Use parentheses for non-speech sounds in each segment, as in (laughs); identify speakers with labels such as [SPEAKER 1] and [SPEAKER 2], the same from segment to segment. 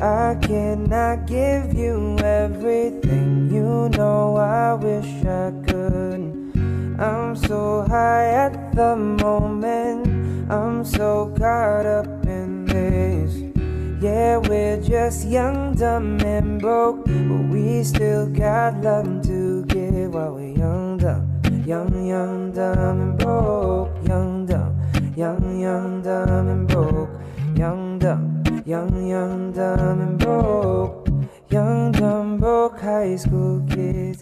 [SPEAKER 1] I cannot give you everything, you know I wish I could. I'm so high at the moment, I'm so caught up in this. Yeah, we're just young, dumb, and broke, but we still got love to give while we're young, dumb. Young, young, dumb, and broke. Young, dumb, young, young, dumb, and broke. Young, dumb, young, young, dumb, and broke. Young, dumb, broke high school kids.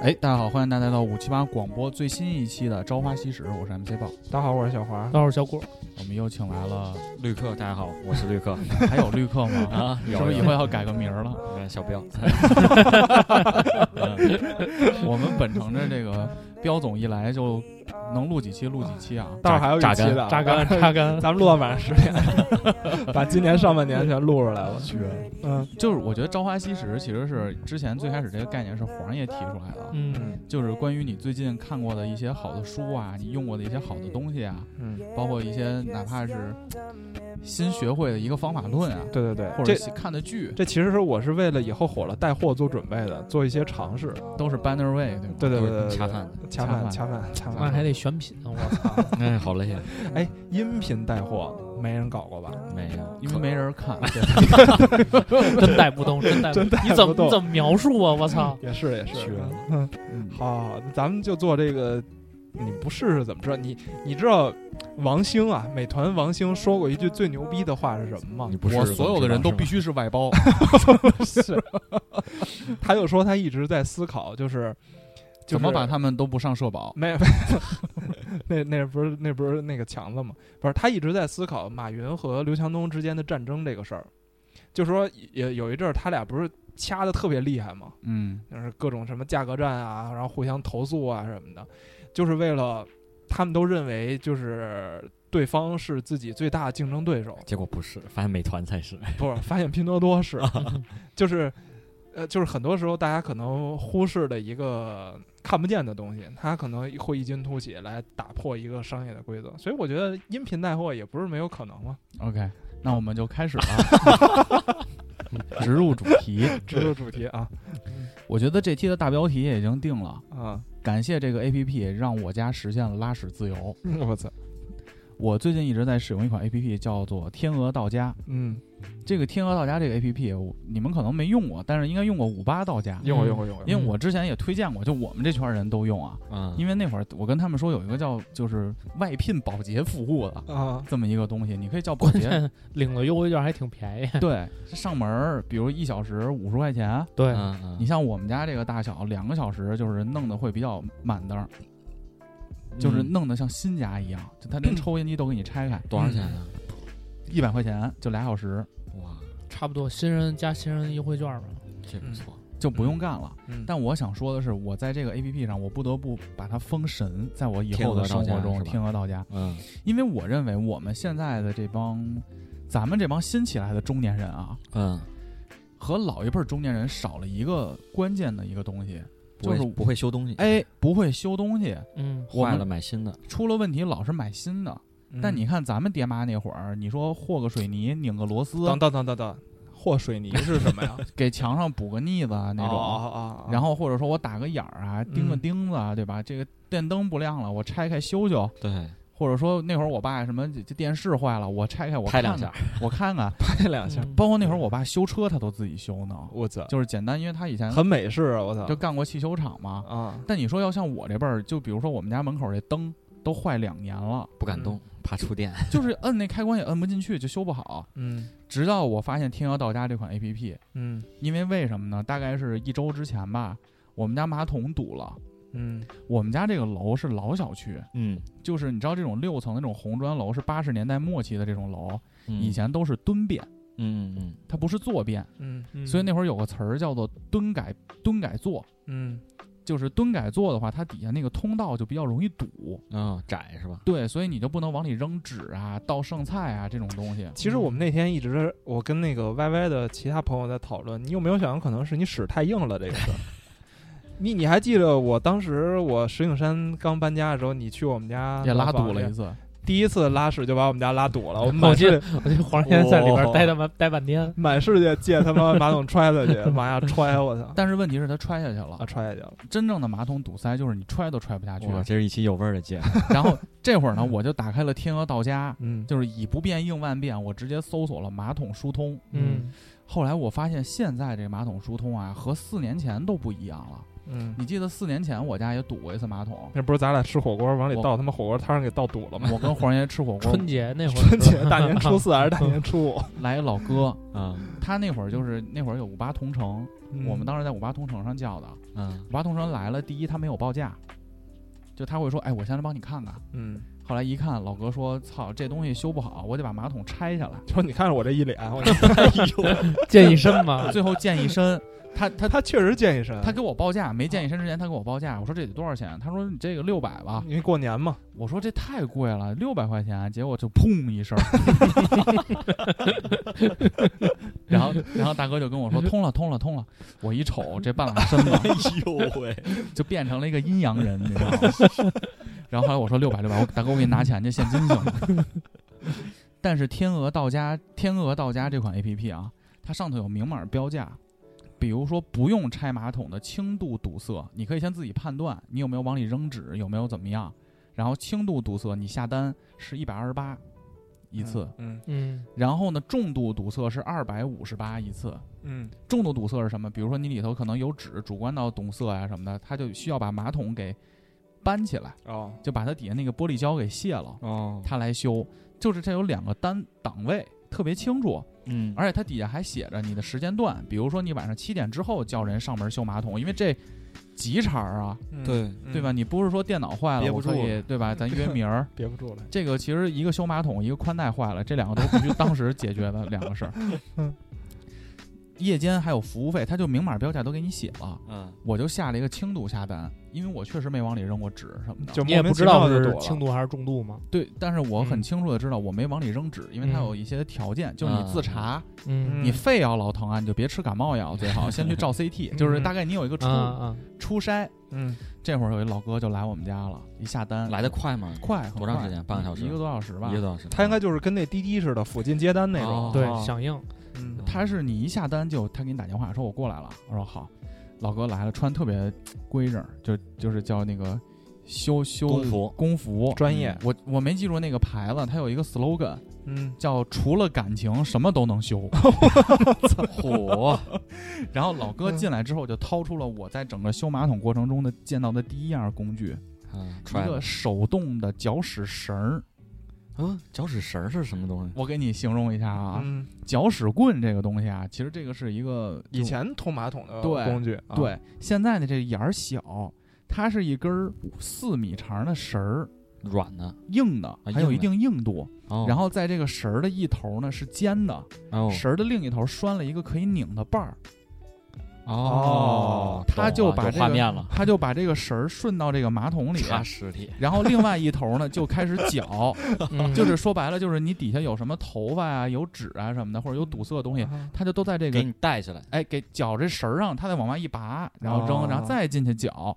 [SPEAKER 2] 哎，大家好，欢迎大家来到五七八广播最新一期的《朝花夕拾》，我是 MC 豹。
[SPEAKER 3] 大家好，我是小华。
[SPEAKER 4] 大家好，我是小郭，(laughs)
[SPEAKER 2] 我们又请来了，
[SPEAKER 5] 绿客，大家好，我是绿客
[SPEAKER 2] 还有绿客吗？(laughs)
[SPEAKER 5] 啊，
[SPEAKER 2] 是不是以后要改个名儿了？(laughs)
[SPEAKER 5] 小彪，
[SPEAKER 2] 我们本承着这个彪总一来就能录几期录几期啊。
[SPEAKER 3] 待会儿还有一
[SPEAKER 5] 榨干
[SPEAKER 3] 期的，
[SPEAKER 4] 榨干 (laughs) 榨干，
[SPEAKER 3] 咱们录到晚上十点，(laughs) 把今年上半年全录出来了。(laughs) 嗯
[SPEAKER 2] 就是我觉得《朝花夕拾》其实是之前最开始这个概念是黄爷提出来的，
[SPEAKER 4] 嗯，
[SPEAKER 2] 就是关于你最近看过的一些好的书啊，你用过的一些好的东西啊，
[SPEAKER 3] 嗯，
[SPEAKER 2] 包括一些哪怕是新学会的一个方法论啊，
[SPEAKER 3] 对对对，
[SPEAKER 2] 或者
[SPEAKER 3] 这
[SPEAKER 2] 看的剧，
[SPEAKER 3] 这其实是我是为了以后火了带货做准备的，做一些尝试。
[SPEAKER 2] 都是 banner way，对吗？
[SPEAKER 3] 对对对对，对
[SPEAKER 5] 恰饭，
[SPEAKER 3] 恰饭，恰饭，恰饭。
[SPEAKER 4] 那还得选品呢，我操！(laughs)
[SPEAKER 5] 哎，好累呀，
[SPEAKER 3] 哎，音频带货没人搞过吧？
[SPEAKER 5] 没有，
[SPEAKER 2] 因为没人看，(laughs)
[SPEAKER 4] 真带不动，真带
[SPEAKER 3] 真带
[SPEAKER 4] 你怎么
[SPEAKER 3] 不动
[SPEAKER 4] 你怎么描述啊？我操！(laughs)
[SPEAKER 3] 也是也是好好，咱们就做这个。你不试试怎么知道？你你知道王兴啊，美团王兴说过一句最牛逼的话是什么吗
[SPEAKER 5] 你？不是
[SPEAKER 2] 我所有的人都必
[SPEAKER 5] 须
[SPEAKER 2] 须是外包，
[SPEAKER 3] 是，他就说他一直在思考，就是
[SPEAKER 2] 怎么把
[SPEAKER 3] 他
[SPEAKER 2] 他们都不上社保？
[SPEAKER 3] 没 (laughs) 那那不是那不是那个强子吗？不是，他一直在思考马云和刘强东之间的战争这个事儿，就说也有一阵儿他俩不是掐的特别厉害吗？
[SPEAKER 2] 嗯，
[SPEAKER 3] 就是各种什么价格战啊，然后互相投诉啊什么的，就是为了他们都认为就是对方是自己最大的竞争对手，
[SPEAKER 5] 结果不是，发现美团才是。
[SPEAKER 3] 不是发现拼多多是，(laughs) 就是呃，就是很多时候大家可能忽视的一个看不见的东西，它可能会异军突起来打破一个商业的规则，所以我觉得音频带货也不是没有可能嘛。
[SPEAKER 2] OK，那我们就开始了，直入主题。
[SPEAKER 3] 直入主题啊
[SPEAKER 2] 我觉得这期的大标题也已经定了，
[SPEAKER 3] 啊！
[SPEAKER 2] 感谢这个 APP 让我家实现了拉屎自由。(laughs)
[SPEAKER 3] 我操，
[SPEAKER 2] 我最近一直在使用一款 APP，叫做天鹅到家。
[SPEAKER 3] 嗯，
[SPEAKER 2] 这个天鹅到家这个 APP，你们可能没用过，但是应该用过五八到家，
[SPEAKER 3] 用过用过用过，
[SPEAKER 2] 因为我之前也推荐过，就我们这圈人都用啊。
[SPEAKER 5] 嗯，
[SPEAKER 2] 因为那会儿我跟他们说有一个叫就是外聘保洁服务的
[SPEAKER 3] 啊，
[SPEAKER 2] 这么一个东西，你可以叫保洁，
[SPEAKER 4] 关键领了优惠券还挺便宜。
[SPEAKER 2] 对，上门儿，比如一小时五十块钱。
[SPEAKER 4] 对，
[SPEAKER 5] 嗯嗯，
[SPEAKER 2] 你像我们家这个大小，两个小时就是弄的会比较满当，就是
[SPEAKER 5] 嗯
[SPEAKER 2] 弄得像新家一样，就他连 (clears throat) 抽烟机都给你拆开，
[SPEAKER 5] 多少钱啊？
[SPEAKER 2] 一百块钱就俩小时
[SPEAKER 5] 哇，
[SPEAKER 4] 差不多新人加新人优惠券吧。
[SPEAKER 5] 这不错。
[SPEAKER 2] 就不用干了。
[SPEAKER 3] 嗯
[SPEAKER 2] 但我想说的是，我在这个 A P P 上，我不得不把它封神，在我以后的生活中，天鹅到家，
[SPEAKER 5] 嗯
[SPEAKER 2] 因为我认为我们现在的这帮，咱们这帮新起来的中年人啊，
[SPEAKER 5] 嗯，
[SPEAKER 2] 和老一辈儿中年人少了一个关键的一个东西，就是
[SPEAKER 5] 不会修东西，
[SPEAKER 2] 哎，不会修东西，
[SPEAKER 4] 嗯，
[SPEAKER 5] 坏了买新的。
[SPEAKER 2] 出了问题老是买新的。
[SPEAKER 3] 嗯
[SPEAKER 2] 但你看咱们爹妈那会儿，你说和个水泥、拧个螺丝，
[SPEAKER 3] 等等等等等，和水泥是什么呀？(laughs)
[SPEAKER 2] 给墙上补个腻子啊那种，
[SPEAKER 3] 哦哦哦
[SPEAKER 2] 然后或者说我打个眼儿啊，钉个
[SPEAKER 3] 嗯
[SPEAKER 2] 钉子啊，对吧？这个电灯不亮了，我拆开修修。
[SPEAKER 5] 对，
[SPEAKER 2] 或者说那会儿我爸什么这这电视坏了，我拆开我看
[SPEAKER 5] 拍两下
[SPEAKER 2] 看，我看看。(laughs)
[SPEAKER 3] 拍两下，
[SPEAKER 4] 嗯
[SPEAKER 2] 包括那会儿我爸修车，他都自己修呢，
[SPEAKER 3] 我操，
[SPEAKER 2] 就是简单，因为他以前
[SPEAKER 3] 很美式啊！我操，
[SPEAKER 2] 就干过汽修厂嘛。
[SPEAKER 3] 啊，
[SPEAKER 2] 但你说要像我这辈儿，就比如说我们家门口这灯都坏两年了，
[SPEAKER 5] 不敢动，怕触电。
[SPEAKER 2] 就是摁那开关也摁不进去，就修不好。
[SPEAKER 3] 嗯
[SPEAKER 2] 直到我发现天鹅到家这款 A P P，
[SPEAKER 3] 嗯
[SPEAKER 2] 因为为什么呢？大概是一周之前吧，我们家马桶堵了。
[SPEAKER 3] 嗯
[SPEAKER 2] 我们家这个楼是老小区，
[SPEAKER 5] 嗯，
[SPEAKER 2] 就是你知道这种六层那种红砖楼是八十年代末期的这种楼，
[SPEAKER 5] 嗯
[SPEAKER 2] 以前都是蹲便，
[SPEAKER 5] 嗯嗯
[SPEAKER 2] 它不是坐便。
[SPEAKER 3] 嗯
[SPEAKER 4] 嗯
[SPEAKER 2] 所以那会儿有个词儿叫做蹲改蹲改坐，
[SPEAKER 3] 嗯
[SPEAKER 2] 就是蹲改坐的话，它底下那个通道就比较容易堵。
[SPEAKER 5] 嗯，啊，窄是吧？
[SPEAKER 2] 对，所以你就不能往里扔纸啊、倒剩菜啊这种东西。
[SPEAKER 3] 其实我们那天一直，我跟那个 Y Y 的其他朋友在讨论，你有没有想过可能是你屎太硬了这个事儿？你你还记得我当时我石景山刚搬家的时候，你去我们家
[SPEAKER 2] 也拉堵了一次，
[SPEAKER 3] 第一次拉屎就把我们家拉堵了，我们
[SPEAKER 4] 我记
[SPEAKER 3] 满世
[SPEAKER 4] 得我这黄先生在里边待他妈待半天，
[SPEAKER 3] 满世界借他妈马桶揣子去，(laughs) 往下揣，我操！
[SPEAKER 2] 但是问题是他揣下去了
[SPEAKER 3] 啊，。揣下去了。
[SPEAKER 2] 真正的马桶堵塞就是你揣都揣不下去。
[SPEAKER 5] 了，这是一期有味儿的节目。(laughs)
[SPEAKER 2] 然后这会儿呢，我就打开了天鹅到家，
[SPEAKER 3] 嗯，
[SPEAKER 2] 就是以不变应万变，我直接搜索了马桶疏通。
[SPEAKER 4] 嗯，
[SPEAKER 2] 后来我发现现在这马桶疏通啊，和四年前都不一样了。
[SPEAKER 3] 嗯，
[SPEAKER 2] 你记得四年前我家也堵过一次马桶，
[SPEAKER 3] 那不是咱俩吃火锅往里倒，他妈火锅汤上给倒堵了吗？
[SPEAKER 2] 我跟黄爷吃火锅，
[SPEAKER 4] 春节那会儿
[SPEAKER 3] 春节 (laughs) 大年初四还是大年初五？(laughs)
[SPEAKER 2] 来一老哥，
[SPEAKER 5] 啊。
[SPEAKER 2] 他那会儿就是那会儿有五八同城，我们当时在五八同城上叫的。
[SPEAKER 5] 嗯。
[SPEAKER 2] 五八同城来了，第一他没有报价，就他会说，哎，我先来帮你看看。
[SPEAKER 3] 嗯，
[SPEAKER 2] 后来一看，老哥说，操，这东西修不好，我得把马桶拆下来。
[SPEAKER 3] 就说你看着我这一脸，我
[SPEAKER 4] 健一身嘛，(laughs)
[SPEAKER 2] 最后溅一身，他他
[SPEAKER 3] 他确实健一身，
[SPEAKER 2] 他给我报价，没健一身之前他给我报价，我说这得多少钱？他说你这个六百吧。
[SPEAKER 3] 因为过年嘛，
[SPEAKER 2] 我说这太贵了，六百块钱，结果就砰一声，(laughs) 然后然后大哥就跟我说通了通了通了，我一瞅这半拉身子
[SPEAKER 5] 哎呦喂，
[SPEAKER 2] 就变成了一个阴阳人，你知道吗？(laughs) 然后后来我说六百六百，我大哥我给你拿钱去，现金行吗？(laughs) 但是天鹅到家天鹅到家这款 A P P 啊，它上头有明码标价，比如说不用拆马桶的轻度堵塞，你可以先自己判断你有没有往里扔纸，有没有怎么样。然后轻度堵塞你下单是一百二十八一次，
[SPEAKER 3] 嗯
[SPEAKER 4] 嗯
[SPEAKER 2] 然后呢重度堵塞是二百五十八一次。
[SPEAKER 3] 嗯
[SPEAKER 2] 重度堵塞是什么？比如说你里头可能有纸，主观到堵塞呀、什么的，它就需要把马桶给搬起来，
[SPEAKER 3] 哦
[SPEAKER 2] 就把它底下那个玻璃胶给卸了，
[SPEAKER 5] 哦，
[SPEAKER 2] 它来修。就是这有两个单档位，特别清楚，
[SPEAKER 5] 嗯，
[SPEAKER 2] 而且它底下还写着你的时间段，比如说你晚上七点之后叫人上门修马桶，因为这急茬儿啊，
[SPEAKER 3] 嗯
[SPEAKER 5] 对
[SPEAKER 2] 对吧？？你不是说电脑坏了，我可以对吧？(laughs) 咱约名儿。
[SPEAKER 3] 憋不住了，
[SPEAKER 2] 这个其实一个修马桶，一个宽带坏了，这两个都必须当时解决的两个事儿。(laughs) 夜间还有服务费，他就明码标价都给你写了。
[SPEAKER 5] 嗯
[SPEAKER 2] 我就下了一个轻度下单，因为我确实没往里扔过纸什么的。
[SPEAKER 3] 就
[SPEAKER 4] 你也不知道是轻
[SPEAKER 3] 度，
[SPEAKER 4] 还是重度吗？
[SPEAKER 2] 对，但是我很
[SPEAKER 4] 嗯
[SPEAKER 2] 清楚的知道我没往里扔纸，因为它有一些条件，就是你自查，
[SPEAKER 4] 嗯
[SPEAKER 2] 你肺要老疼啊，你就别吃感冒药，最好先去照 CT，(laughs) 就是大概你有一个初、初筛。
[SPEAKER 3] 嗯
[SPEAKER 2] 这会儿有一老哥就来我们家了，一下单
[SPEAKER 5] 来的快吗？
[SPEAKER 2] 快，
[SPEAKER 5] 多长时间半个小时
[SPEAKER 2] 一个多小时吧
[SPEAKER 5] 一。个多小时。
[SPEAKER 3] 他应该就是跟那滴滴似的，附近接单那种
[SPEAKER 5] 哦。
[SPEAKER 4] 对
[SPEAKER 3] 啊，
[SPEAKER 4] 响应，
[SPEAKER 3] 嗯。
[SPEAKER 2] 他是你一下单就他给你打电话说我过来了，我说好，老哥来了，穿特别规整，就就是叫那个修修
[SPEAKER 5] 工服
[SPEAKER 2] 工服。
[SPEAKER 3] 专业，
[SPEAKER 2] 我我没记住那个牌子，它有一个 slogan
[SPEAKER 3] 嗯。
[SPEAKER 2] 叫“除了感情什么都能修。(laughs)
[SPEAKER 5] 火，”。(laughs)
[SPEAKER 2] 然后老哥进来之后就掏出了我在整个修马桶过程中的见到的第一样工具，
[SPEAKER 5] 嗯，
[SPEAKER 2] 一，个手动的搅屎绳儿。
[SPEAKER 5] 嗯，搅屎绳儿是什么东西？
[SPEAKER 2] 我给你形容一下啊，
[SPEAKER 3] 嗯，
[SPEAKER 2] 搅屎棍这个东西啊，其实这个是一个
[SPEAKER 3] 以前通马桶的工具，啊，
[SPEAKER 2] 对，现在的这眼儿小，它是一根儿四米长的绳儿，
[SPEAKER 5] 软的，
[SPEAKER 2] 硬的，还有一定硬度。
[SPEAKER 5] 哦，
[SPEAKER 2] 然后在这个绳儿的一头呢是尖的，
[SPEAKER 5] 哦
[SPEAKER 2] 绳儿的另一头拴了一个可以拧的把儿，
[SPEAKER 5] 哦，
[SPEAKER 2] 他就把这个
[SPEAKER 5] 画面了，
[SPEAKER 2] 他就把这个绳儿顺到这个马桶里，(laughs)
[SPEAKER 5] 插尸体，
[SPEAKER 2] 然后另外一头呢就开始搅，
[SPEAKER 4] 嗯 (laughs)
[SPEAKER 2] 就是说白了就是你底下有什么头发啊、有纸啊什么的，或者有堵塞的东西，
[SPEAKER 3] 啊
[SPEAKER 2] 他就都在这个给
[SPEAKER 5] 你带起来。
[SPEAKER 2] 哎给搅这绳儿上，他再往外一拔，然后扔，
[SPEAKER 3] 哦
[SPEAKER 2] 然后再进去搅，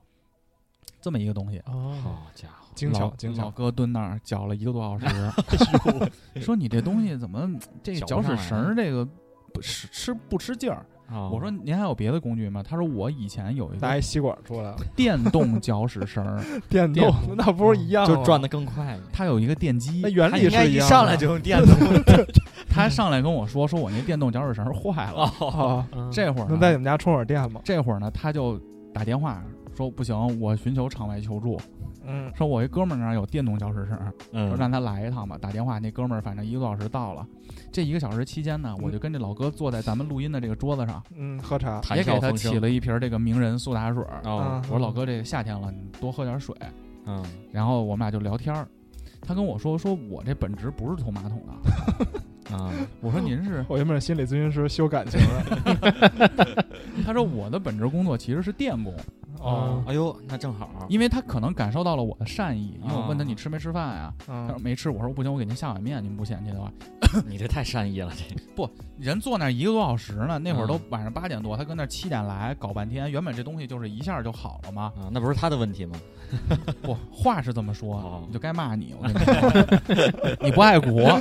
[SPEAKER 2] 这么一个东西。
[SPEAKER 4] 哦，
[SPEAKER 5] 好家伙，
[SPEAKER 3] 精巧
[SPEAKER 2] 老老
[SPEAKER 3] 精巧，
[SPEAKER 2] 哥蹲那儿搅了一个多小时，(laughs) 说你这东西怎么这
[SPEAKER 5] 搅
[SPEAKER 2] 屎绳儿这个不吃吃不吃劲儿？
[SPEAKER 5] 哦。
[SPEAKER 2] 我说您还有别的工具吗？他说我以前有一个
[SPEAKER 3] 拿一吸管出来了，
[SPEAKER 2] 电动搅屎绳儿，(laughs)
[SPEAKER 3] 电
[SPEAKER 2] 电
[SPEAKER 3] 动。那不是一样吗？
[SPEAKER 5] 就转的更快。
[SPEAKER 2] 它有一个电机
[SPEAKER 3] 那，原理
[SPEAKER 5] 他应该一
[SPEAKER 3] 是样的。
[SPEAKER 5] 上来就用电动。(laughs)
[SPEAKER 2] 他上来跟我说说我那电动搅屎绳儿坏了，(laughs) 这会儿
[SPEAKER 3] 能在你们家充会儿电吗？
[SPEAKER 2] 这会儿呢他就打电话说不行，我寻求场外求助，
[SPEAKER 3] 嗯
[SPEAKER 2] 说我一哥们儿那儿有电动搅屎声，嗯，说
[SPEAKER 5] 嗯，
[SPEAKER 2] 让他来一趟吧。打电话，那哥们儿反正一个多小时到了。这一个小时期间呢，我就跟这老哥坐在咱们录音的这个桌子上，
[SPEAKER 3] 嗯，喝茶，
[SPEAKER 5] 谈
[SPEAKER 2] 也给他起了一瓶这个名人苏打水。
[SPEAKER 5] 哦，
[SPEAKER 3] 啊
[SPEAKER 2] 我说老哥，这个夏天了，你多喝点水。
[SPEAKER 5] 嗯，
[SPEAKER 2] 然后我们俩就聊天儿，他跟我说说我这本职不是通马桶的，(laughs)
[SPEAKER 5] 啊，
[SPEAKER 2] 我说您是，(laughs)
[SPEAKER 3] 我原本是心理咨询师，修感情的。(laughs)
[SPEAKER 2] 他说我的本职工作其实是电工，
[SPEAKER 3] 哦，
[SPEAKER 5] 哎呦，那正好，
[SPEAKER 2] 因为他可能感受到了我的善意，因为我问他
[SPEAKER 5] 啊
[SPEAKER 2] 你吃没吃饭呀？他说
[SPEAKER 3] 嗯，
[SPEAKER 2] 没吃，我说不行，我给您下碗面，您不嫌弃的话。(laughs)
[SPEAKER 5] 你这太善意了，这不
[SPEAKER 2] 人坐那一个多小时呢，那会儿都
[SPEAKER 5] 嗯
[SPEAKER 2] 晚上八点多，他跟那儿七点来搞半天，原本这东西就是一下就好了嘛。
[SPEAKER 5] 啊，那不是他的问题吗？
[SPEAKER 2] 不，话是这么说
[SPEAKER 5] 哦，
[SPEAKER 2] 你就该骂你。我跟你说，你不爱国，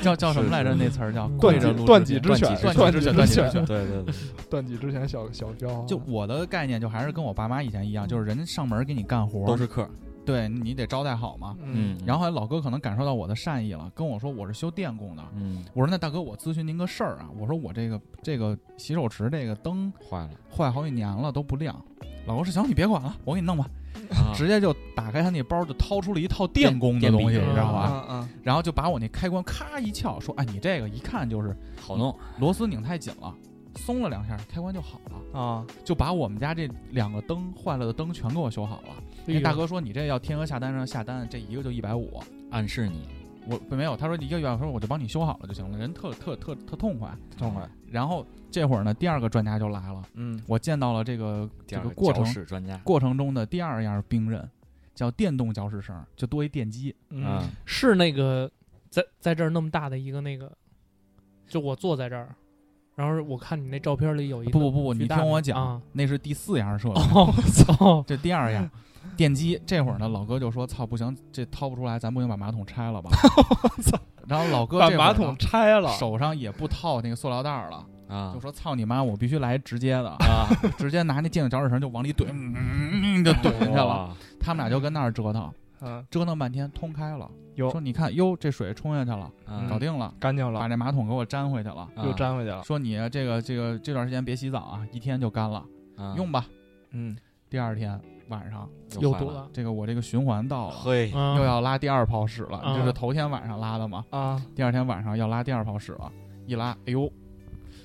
[SPEAKER 2] 叫叫什么来着？那词儿叫
[SPEAKER 3] 断
[SPEAKER 2] 着录
[SPEAKER 3] 断己
[SPEAKER 2] 制片
[SPEAKER 3] 之犬，
[SPEAKER 2] 断脊之犬，断脊之
[SPEAKER 3] 犬，
[SPEAKER 5] 对对对，(laughs)
[SPEAKER 3] 断脊之前小小标，
[SPEAKER 2] 就我的概念，就还是跟我爸妈以前一样，就是人家上门给你干活，
[SPEAKER 5] 都是客，
[SPEAKER 2] 对你得招待好嘛。
[SPEAKER 3] 嗯
[SPEAKER 2] 然后后来老哥可能感受到我的善意了，跟我说我是修电工的。
[SPEAKER 5] 嗯，
[SPEAKER 2] 我说那大哥，我咨询您个事儿啊。我说我这个这个洗手池这个灯
[SPEAKER 5] 坏了，
[SPEAKER 2] 坏好几年了都不亮。老哥说行，你别管了，我给你弄吧。
[SPEAKER 5] 啊
[SPEAKER 2] 直接就打开他那包，就掏出了一套电工的东西，你知道吧？
[SPEAKER 3] 啊啊，
[SPEAKER 2] 然后就把我那开关咔一撬，说：“哎，你这个一看就是
[SPEAKER 5] 好弄，
[SPEAKER 2] 螺丝拧太紧了，松了两下，开关就好了。
[SPEAKER 3] 啊，”
[SPEAKER 2] 就把我们家这两个灯坏了的灯全给我修好了。那大哥说：“你这要天鹅下单上下单，这一个就一百五。
[SPEAKER 5] 暗示你，”
[SPEAKER 2] 我没有，他说一个月，说我就帮你修好了就行了，人特特特特痛快。
[SPEAKER 3] 痛快，
[SPEAKER 2] 然后这会儿呢，第二个专家就来了，
[SPEAKER 3] 嗯，
[SPEAKER 2] 我见到了这个这
[SPEAKER 5] 个
[SPEAKER 2] 过程
[SPEAKER 5] 专家，
[SPEAKER 2] 过程中的第二样兵刃，叫电动搅屎绳，就多一电机。
[SPEAKER 3] 嗯
[SPEAKER 5] 啊，
[SPEAKER 4] 是那个在在这儿那么大的一个那个，就我坐在这儿，然后我看你那照片里有一个
[SPEAKER 2] 不不不，你听我讲，
[SPEAKER 4] 啊
[SPEAKER 2] 那是第四样设备。
[SPEAKER 4] 哦，操，
[SPEAKER 2] 这第二样，(laughs) (laughs) 电机。这会儿呢，老哥就说：“操，不行，这掏不出来，咱不行把马桶拆了吧？” (laughs) 然后老哥
[SPEAKER 3] 把马桶拆了，
[SPEAKER 2] 手上也不套那个塑料袋儿了，
[SPEAKER 5] 啊
[SPEAKER 2] 就说：“操你妈，我必须来直接的，
[SPEAKER 5] 啊，(laughs)
[SPEAKER 2] 直接拿那电动搅屎绳就往里怼，嗯，就怼进去了。他们俩就跟那儿折腾，
[SPEAKER 3] 嗯，
[SPEAKER 2] 折腾半天通开了。
[SPEAKER 3] 有
[SPEAKER 2] 说你看，哟，这水冲下去了，
[SPEAKER 5] 啊
[SPEAKER 2] 搞定了，
[SPEAKER 3] 干净了，
[SPEAKER 2] 把这马桶给我粘回去了。
[SPEAKER 5] 啊
[SPEAKER 3] 又粘回去了，
[SPEAKER 2] 说你这个这个这段时间别洗澡啊，一天就干了，
[SPEAKER 5] 啊
[SPEAKER 2] 用吧。
[SPEAKER 3] 嗯，
[SPEAKER 2] 第二天晚上，
[SPEAKER 4] 又堵了，
[SPEAKER 2] 这个我这个循环到了。又要拉第二泡屎了，
[SPEAKER 4] 嗯
[SPEAKER 2] 这是头天晚上拉的嘛？
[SPEAKER 3] 啊，
[SPEAKER 2] 第二天晚上要拉第二泡屎了，一拉，哎呦，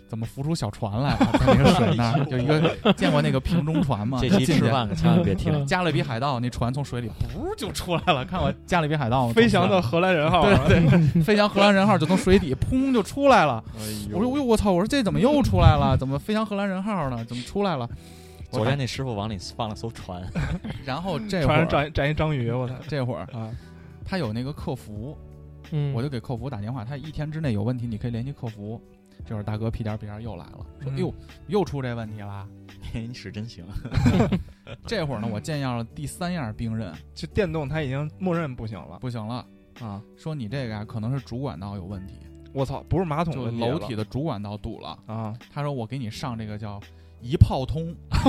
[SPEAKER 2] 怎么浮出小船来了？在那个水那儿，(laughs) 就一个见过那个瓶中船吗？(laughs)
[SPEAKER 5] 这期吃饭可千万别听，
[SPEAKER 2] 加勒比海盗那船从水里噗就出来了，看我加勒比海盗吗？
[SPEAKER 3] 飞翔的荷兰人号，
[SPEAKER 2] 对对，飞翔荷兰人号就从水底砰就出来了。
[SPEAKER 5] 哎
[SPEAKER 2] 我说，哎呦我操！我说这怎么又出来了？怎么飞翔荷兰人号呢？怎么出来了？我
[SPEAKER 5] 昨天那师傅往里放了艘船，(laughs)
[SPEAKER 2] 然后这会
[SPEAKER 3] 船上
[SPEAKER 2] 儿
[SPEAKER 3] 站站一章鱼，我操
[SPEAKER 2] 这会儿
[SPEAKER 3] 啊，
[SPEAKER 2] 他有那个客服，
[SPEAKER 4] 嗯，
[SPEAKER 2] 我就给客服打电话，他一天之内有问题，你可以联系客服。这会儿大哥屁颠儿屁颠儿又来了，说：“
[SPEAKER 3] 嗯
[SPEAKER 2] 哎呦，又出这问题了。(laughs)
[SPEAKER 5] 你使真行，” (laughs)
[SPEAKER 2] 这会儿呢，我见样了第三样兵刃，
[SPEAKER 3] 就电动他已经默认不行了
[SPEAKER 2] 不行了，
[SPEAKER 3] 啊！
[SPEAKER 2] 说你这个呀、可能是主管道有问题，
[SPEAKER 3] 我操，不是马桶
[SPEAKER 2] 就
[SPEAKER 3] 问题了
[SPEAKER 2] 楼体的主管道堵了。
[SPEAKER 3] 啊，
[SPEAKER 2] 他说我给你上这个叫一炮通，(laughs)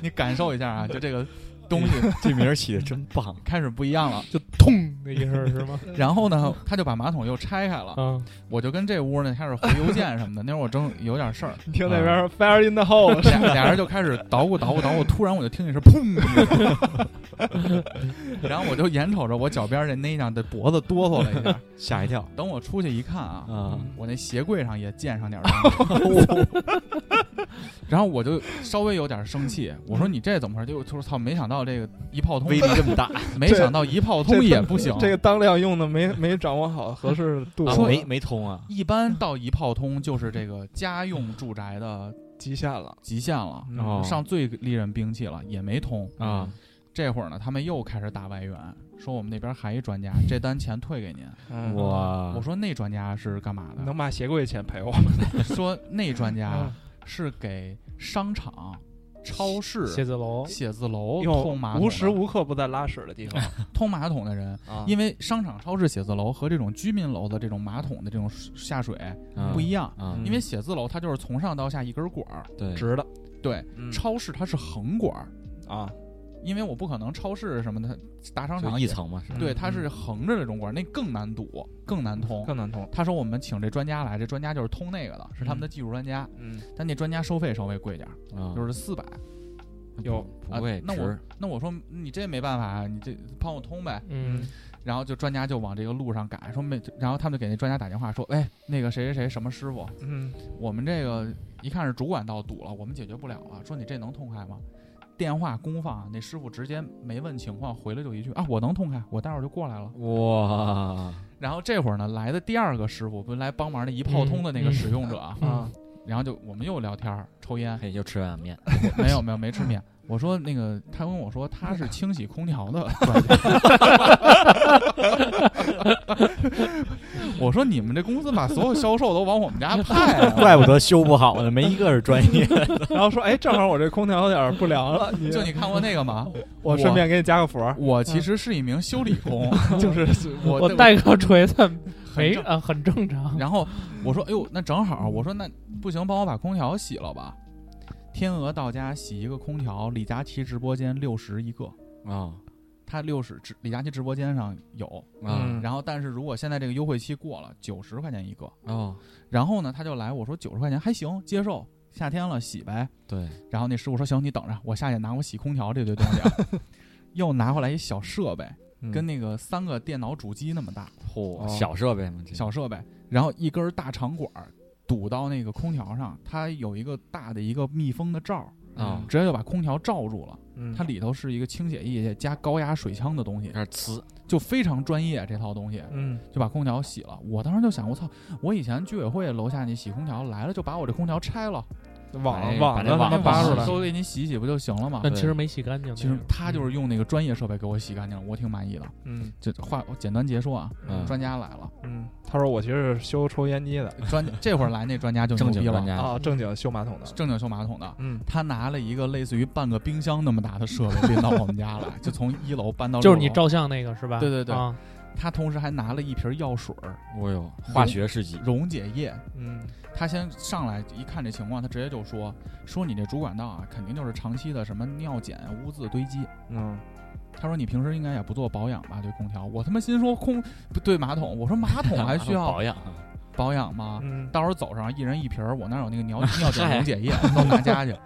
[SPEAKER 2] (laughs) 你感受一下啊，就这个东西 (laughs)
[SPEAKER 5] 这名儿起的真棒，(laughs)
[SPEAKER 2] 开始不一样了。
[SPEAKER 4] 就痛的一声是吗？(laughs)
[SPEAKER 2] 然后呢，他就把马桶又拆开了，
[SPEAKER 4] 啊，
[SPEAKER 2] 我就跟这屋呢开始回邮件什么的。那会儿我正有点事儿，
[SPEAKER 3] 你听那边 fire in the hole，
[SPEAKER 2] 俩俩人就开始捣鼓捣鼓捣鼓，突然我就听见是砰的一声，然后我就眼瞅着我脚边这那样的脖子哆嗦了一下。
[SPEAKER 5] 吓一跳
[SPEAKER 2] 等我出去一看啊，
[SPEAKER 5] 啊！
[SPEAKER 2] 我那鞋柜上也溅上点东西，然后我就稍微有点生气，我说你这怎么回事？就就说操，没想到这个一炮通
[SPEAKER 5] 威力这么大，(laughs)
[SPEAKER 2] 没想到一炮通也不行。
[SPEAKER 3] 这个当量用的没没掌握好合适度，
[SPEAKER 5] 啊没没通啊，
[SPEAKER 2] 一般到一炮通就是这个家用住宅的
[SPEAKER 3] 极限了
[SPEAKER 2] 极限了，
[SPEAKER 3] 嗯
[SPEAKER 5] 哦
[SPEAKER 2] 上最利刃兵器了，也没通。
[SPEAKER 5] 啊
[SPEAKER 2] 这会儿呢，他们又开始打外援，说我们那边还一专家，(laughs) 这单钱退给您。
[SPEAKER 3] 嗯
[SPEAKER 5] 哇！
[SPEAKER 2] 我说那专家是干嘛的？
[SPEAKER 3] 能把鞋柜钱赔我？(laughs)
[SPEAKER 2] 说那专家
[SPEAKER 3] 嗯
[SPEAKER 2] 是给商场、超市、
[SPEAKER 4] 写字楼，
[SPEAKER 2] 写字楼
[SPEAKER 3] 用
[SPEAKER 2] 通马桶
[SPEAKER 3] 无时无刻不在拉屎的地方 (laughs)
[SPEAKER 2] 通马桶的人，
[SPEAKER 3] 啊
[SPEAKER 2] 因为商场、超市、写字楼和这种居民楼的这种马桶的这种下水
[SPEAKER 5] 啊
[SPEAKER 2] 不一样。因为写字楼它就是从上到下一根管儿，
[SPEAKER 5] 对，
[SPEAKER 3] 直的
[SPEAKER 2] 对，
[SPEAKER 3] 嗯
[SPEAKER 2] 超市它是横管儿，
[SPEAKER 3] 啊，
[SPEAKER 2] 因为我不可能超市什么的大商场，
[SPEAKER 5] 一层嘛，是
[SPEAKER 2] 对，
[SPEAKER 3] 嗯
[SPEAKER 2] 它是横着这种管，那更难堵，更难通。
[SPEAKER 3] 更难通。
[SPEAKER 2] 他说我们请这专家来，这专家就是通那个的，是他们的技术专家，
[SPEAKER 3] 嗯，
[SPEAKER 2] 但那专家收费稍微贵点就是四百。
[SPEAKER 3] 有
[SPEAKER 5] 不贵
[SPEAKER 2] 啊，那我那我说你这没办法啊，你这帮我通呗。
[SPEAKER 4] 嗯，
[SPEAKER 2] 然后就专家就往这个路上赶，说没，然后他们就给那专家打电话说，哎，那个谁谁谁什么师傅，
[SPEAKER 3] 嗯
[SPEAKER 2] 我们这个一看是主管道堵了，我们解决不了了，说你这能通开吗？电话公放，那师傅直接没问情况，回来就一句啊，我能通开，我待会儿就过来了。
[SPEAKER 5] 哇，
[SPEAKER 2] 然后这会儿呢，来的第二个师傅，不是来帮忙的一炮通的那个
[SPEAKER 4] 嗯
[SPEAKER 2] 使用者啊，
[SPEAKER 3] 啊，
[SPEAKER 2] 然后就我们又聊天儿抽烟，
[SPEAKER 5] 嘿，又吃碗面，
[SPEAKER 2] 没有没有没吃面。我说那个，他跟我说他是清洗空调的。(laughs) 我说你们这公司把所有销售都往我们家派啊，(laughs)
[SPEAKER 5] 怪不得修不好呢，没一个是专业。(laughs)
[SPEAKER 3] 然后说，哎，正好我这空调有点不凉了，你
[SPEAKER 2] 就你看过那个吗？
[SPEAKER 3] 我顺便给你加个佛，
[SPEAKER 2] 我其实是一名修理工，
[SPEAKER 3] 就是
[SPEAKER 2] 我
[SPEAKER 4] 我带个锤子没啊，很正常。
[SPEAKER 2] 然后我说：“哎呦，那正好。”我说：“那不行，帮我把空调洗了吧。”天鹅到家洗一个空调，李佳琦直播间六十一个，
[SPEAKER 5] 啊。
[SPEAKER 2] 他六十直李佳琦直播间上有，
[SPEAKER 5] 啊
[SPEAKER 3] 嗯。
[SPEAKER 2] 然后但是如果现在这个优惠期过了，九十块钱一个。
[SPEAKER 5] 哦，
[SPEAKER 2] 然后呢，他就来我说九十块钱还行，接受，夏天了洗呗。
[SPEAKER 5] 对，
[SPEAKER 2] 然后那师傅说：“行，你等着，我下去拿我洗空调这堆东西啊。(laughs) ”又拿回来一小设备，
[SPEAKER 3] 嗯。
[SPEAKER 2] 跟那个三个电脑主机那么大，
[SPEAKER 5] 嚯，
[SPEAKER 3] 哦。
[SPEAKER 5] 小设备
[SPEAKER 2] 小设备，然后一根大长管儿堵到那个空调上，它有一个大的一个密封的罩儿，
[SPEAKER 5] 啊，
[SPEAKER 2] 直接就把空调罩住了。
[SPEAKER 3] 嗯
[SPEAKER 2] 它里头是一个清洁液加高压水枪的东西
[SPEAKER 5] 有，点呲，
[SPEAKER 2] 就非常专业这套东西，
[SPEAKER 3] 嗯
[SPEAKER 2] 就把空调洗了。我当时就想，我操，我以前居委会楼下那洗空调来了就把我这空调拆了，
[SPEAKER 3] 网
[SPEAKER 5] 哎
[SPEAKER 3] 网子
[SPEAKER 5] 网
[SPEAKER 3] 扒出来，
[SPEAKER 2] 都给你洗洗不就行了吗？
[SPEAKER 4] 但其实没洗干净。
[SPEAKER 2] 其实他就是用那个专业设备给我洗干净了，我挺满意的。
[SPEAKER 3] 嗯
[SPEAKER 2] 这话我简单结束啊，
[SPEAKER 5] 嗯
[SPEAKER 2] 专家来了，
[SPEAKER 3] 嗯，他说我其实是修抽烟机的 (laughs)
[SPEAKER 2] 专这会儿来那专家就牛逼了
[SPEAKER 5] 正经专，家，
[SPEAKER 3] 啊，正经修马桶的，
[SPEAKER 2] 正经修马桶的。
[SPEAKER 3] 嗯
[SPEAKER 2] 他拿了一个类似于半个冰箱那么大的设备 (laughs) 拎到我们家来，就从一楼搬到
[SPEAKER 4] 就是你照相那个是吧？
[SPEAKER 2] 对对对
[SPEAKER 4] 啊，
[SPEAKER 2] 他同时还拿了一瓶药水儿、
[SPEAKER 5] 哦呦，化学试剂，
[SPEAKER 2] 溶解液。
[SPEAKER 3] 嗯
[SPEAKER 2] 他先上来一看这情况，他直接就说：“说你这主管道啊，肯定就是长期的什么尿碱啊、污渍堆积。
[SPEAKER 3] 嗯，
[SPEAKER 2] 他说你平时应该也不做保养吧？对空调，我他妈心说空不对马桶，我说马桶还需要 (laughs)
[SPEAKER 5] 保养，
[SPEAKER 2] 保养吗？
[SPEAKER 3] 嗯，
[SPEAKER 2] 到时候走上一人一瓶儿，我那儿有那个尿 (laughs) 尿碱溶解液，都拿家去。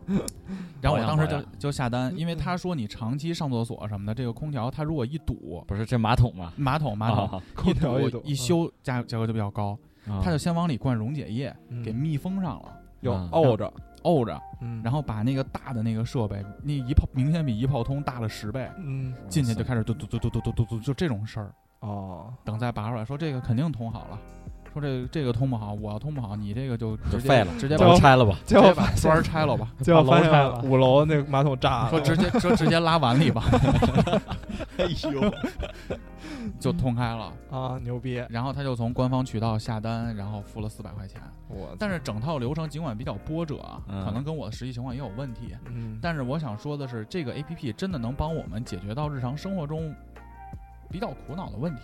[SPEAKER 2] (laughs) 然后我当时就就下单，(laughs) 因为他说你长期上厕所什么的，这个空调它如果一堵，
[SPEAKER 5] 不是这马桶嘛？
[SPEAKER 2] 马桶马桶
[SPEAKER 3] 空调一堵。
[SPEAKER 2] 堵一修价价格就比较高，
[SPEAKER 5] 啊
[SPEAKER 2] 他就先往里灌溶解液，
[SPEAKER 3] 嗯。
[SPEAKER 2] 给密封上了，
[SPEAKER 3] 有
[SPEAKER 5] 啊。
[SPEAKER 3] 沤着，
[SPEAKER 2] 沤着，
[SPEAKER 3] 嗯，
[SPEAKER 2] 然后把那个大的那个设备，那一炮明显比一炮通大了十倍，
[SPEAKER 3] 嗯。
[SPEAKER 2] 进去就开始嘟嘟嘟嘟嘟嘟嘟嘟，就这种事儿。
[SPEAKER 3] 哦，
[SPEAKER 2] 等再拔出来，说这个肯定通好了，说这这个通不好，我要通不好，你这个就直接
[SPEAKER 5] 废了，
[SPEAKER 2] 直接把
[SPEAKER 5] 拆了吧。
[SPEAKER 3] 结果
[SPEAKER 2] 直接把砖儿拆了吧，
[SPEAKER 3] 结果发
[SPEAKER 4] 把楼拆了
[SPEAKER 3] 现五楼那个马桶炸了，
[SPEAKER 2] 说直接说直接拉碗里吧，(laughs)
[SPEAKER 5] 哎呦，
[SPEAKER 2] 就通开了。
[SPEAKER 3] 啊牛逼，
[SPEAKER 2] 然后他就从官方渠道下单，然后付了四百块钱。
[SPEAKER 3] 我
[SPEAKER 2] 但是整套流程尽管比较波折可能跟我的实际情况也有问题，
[SPEAKER 3] 嗯，
[SPEAKER 2] 但是我想说的是，这个 A P P 真的能帮我们解决到日常生活中比较苦恼的问题。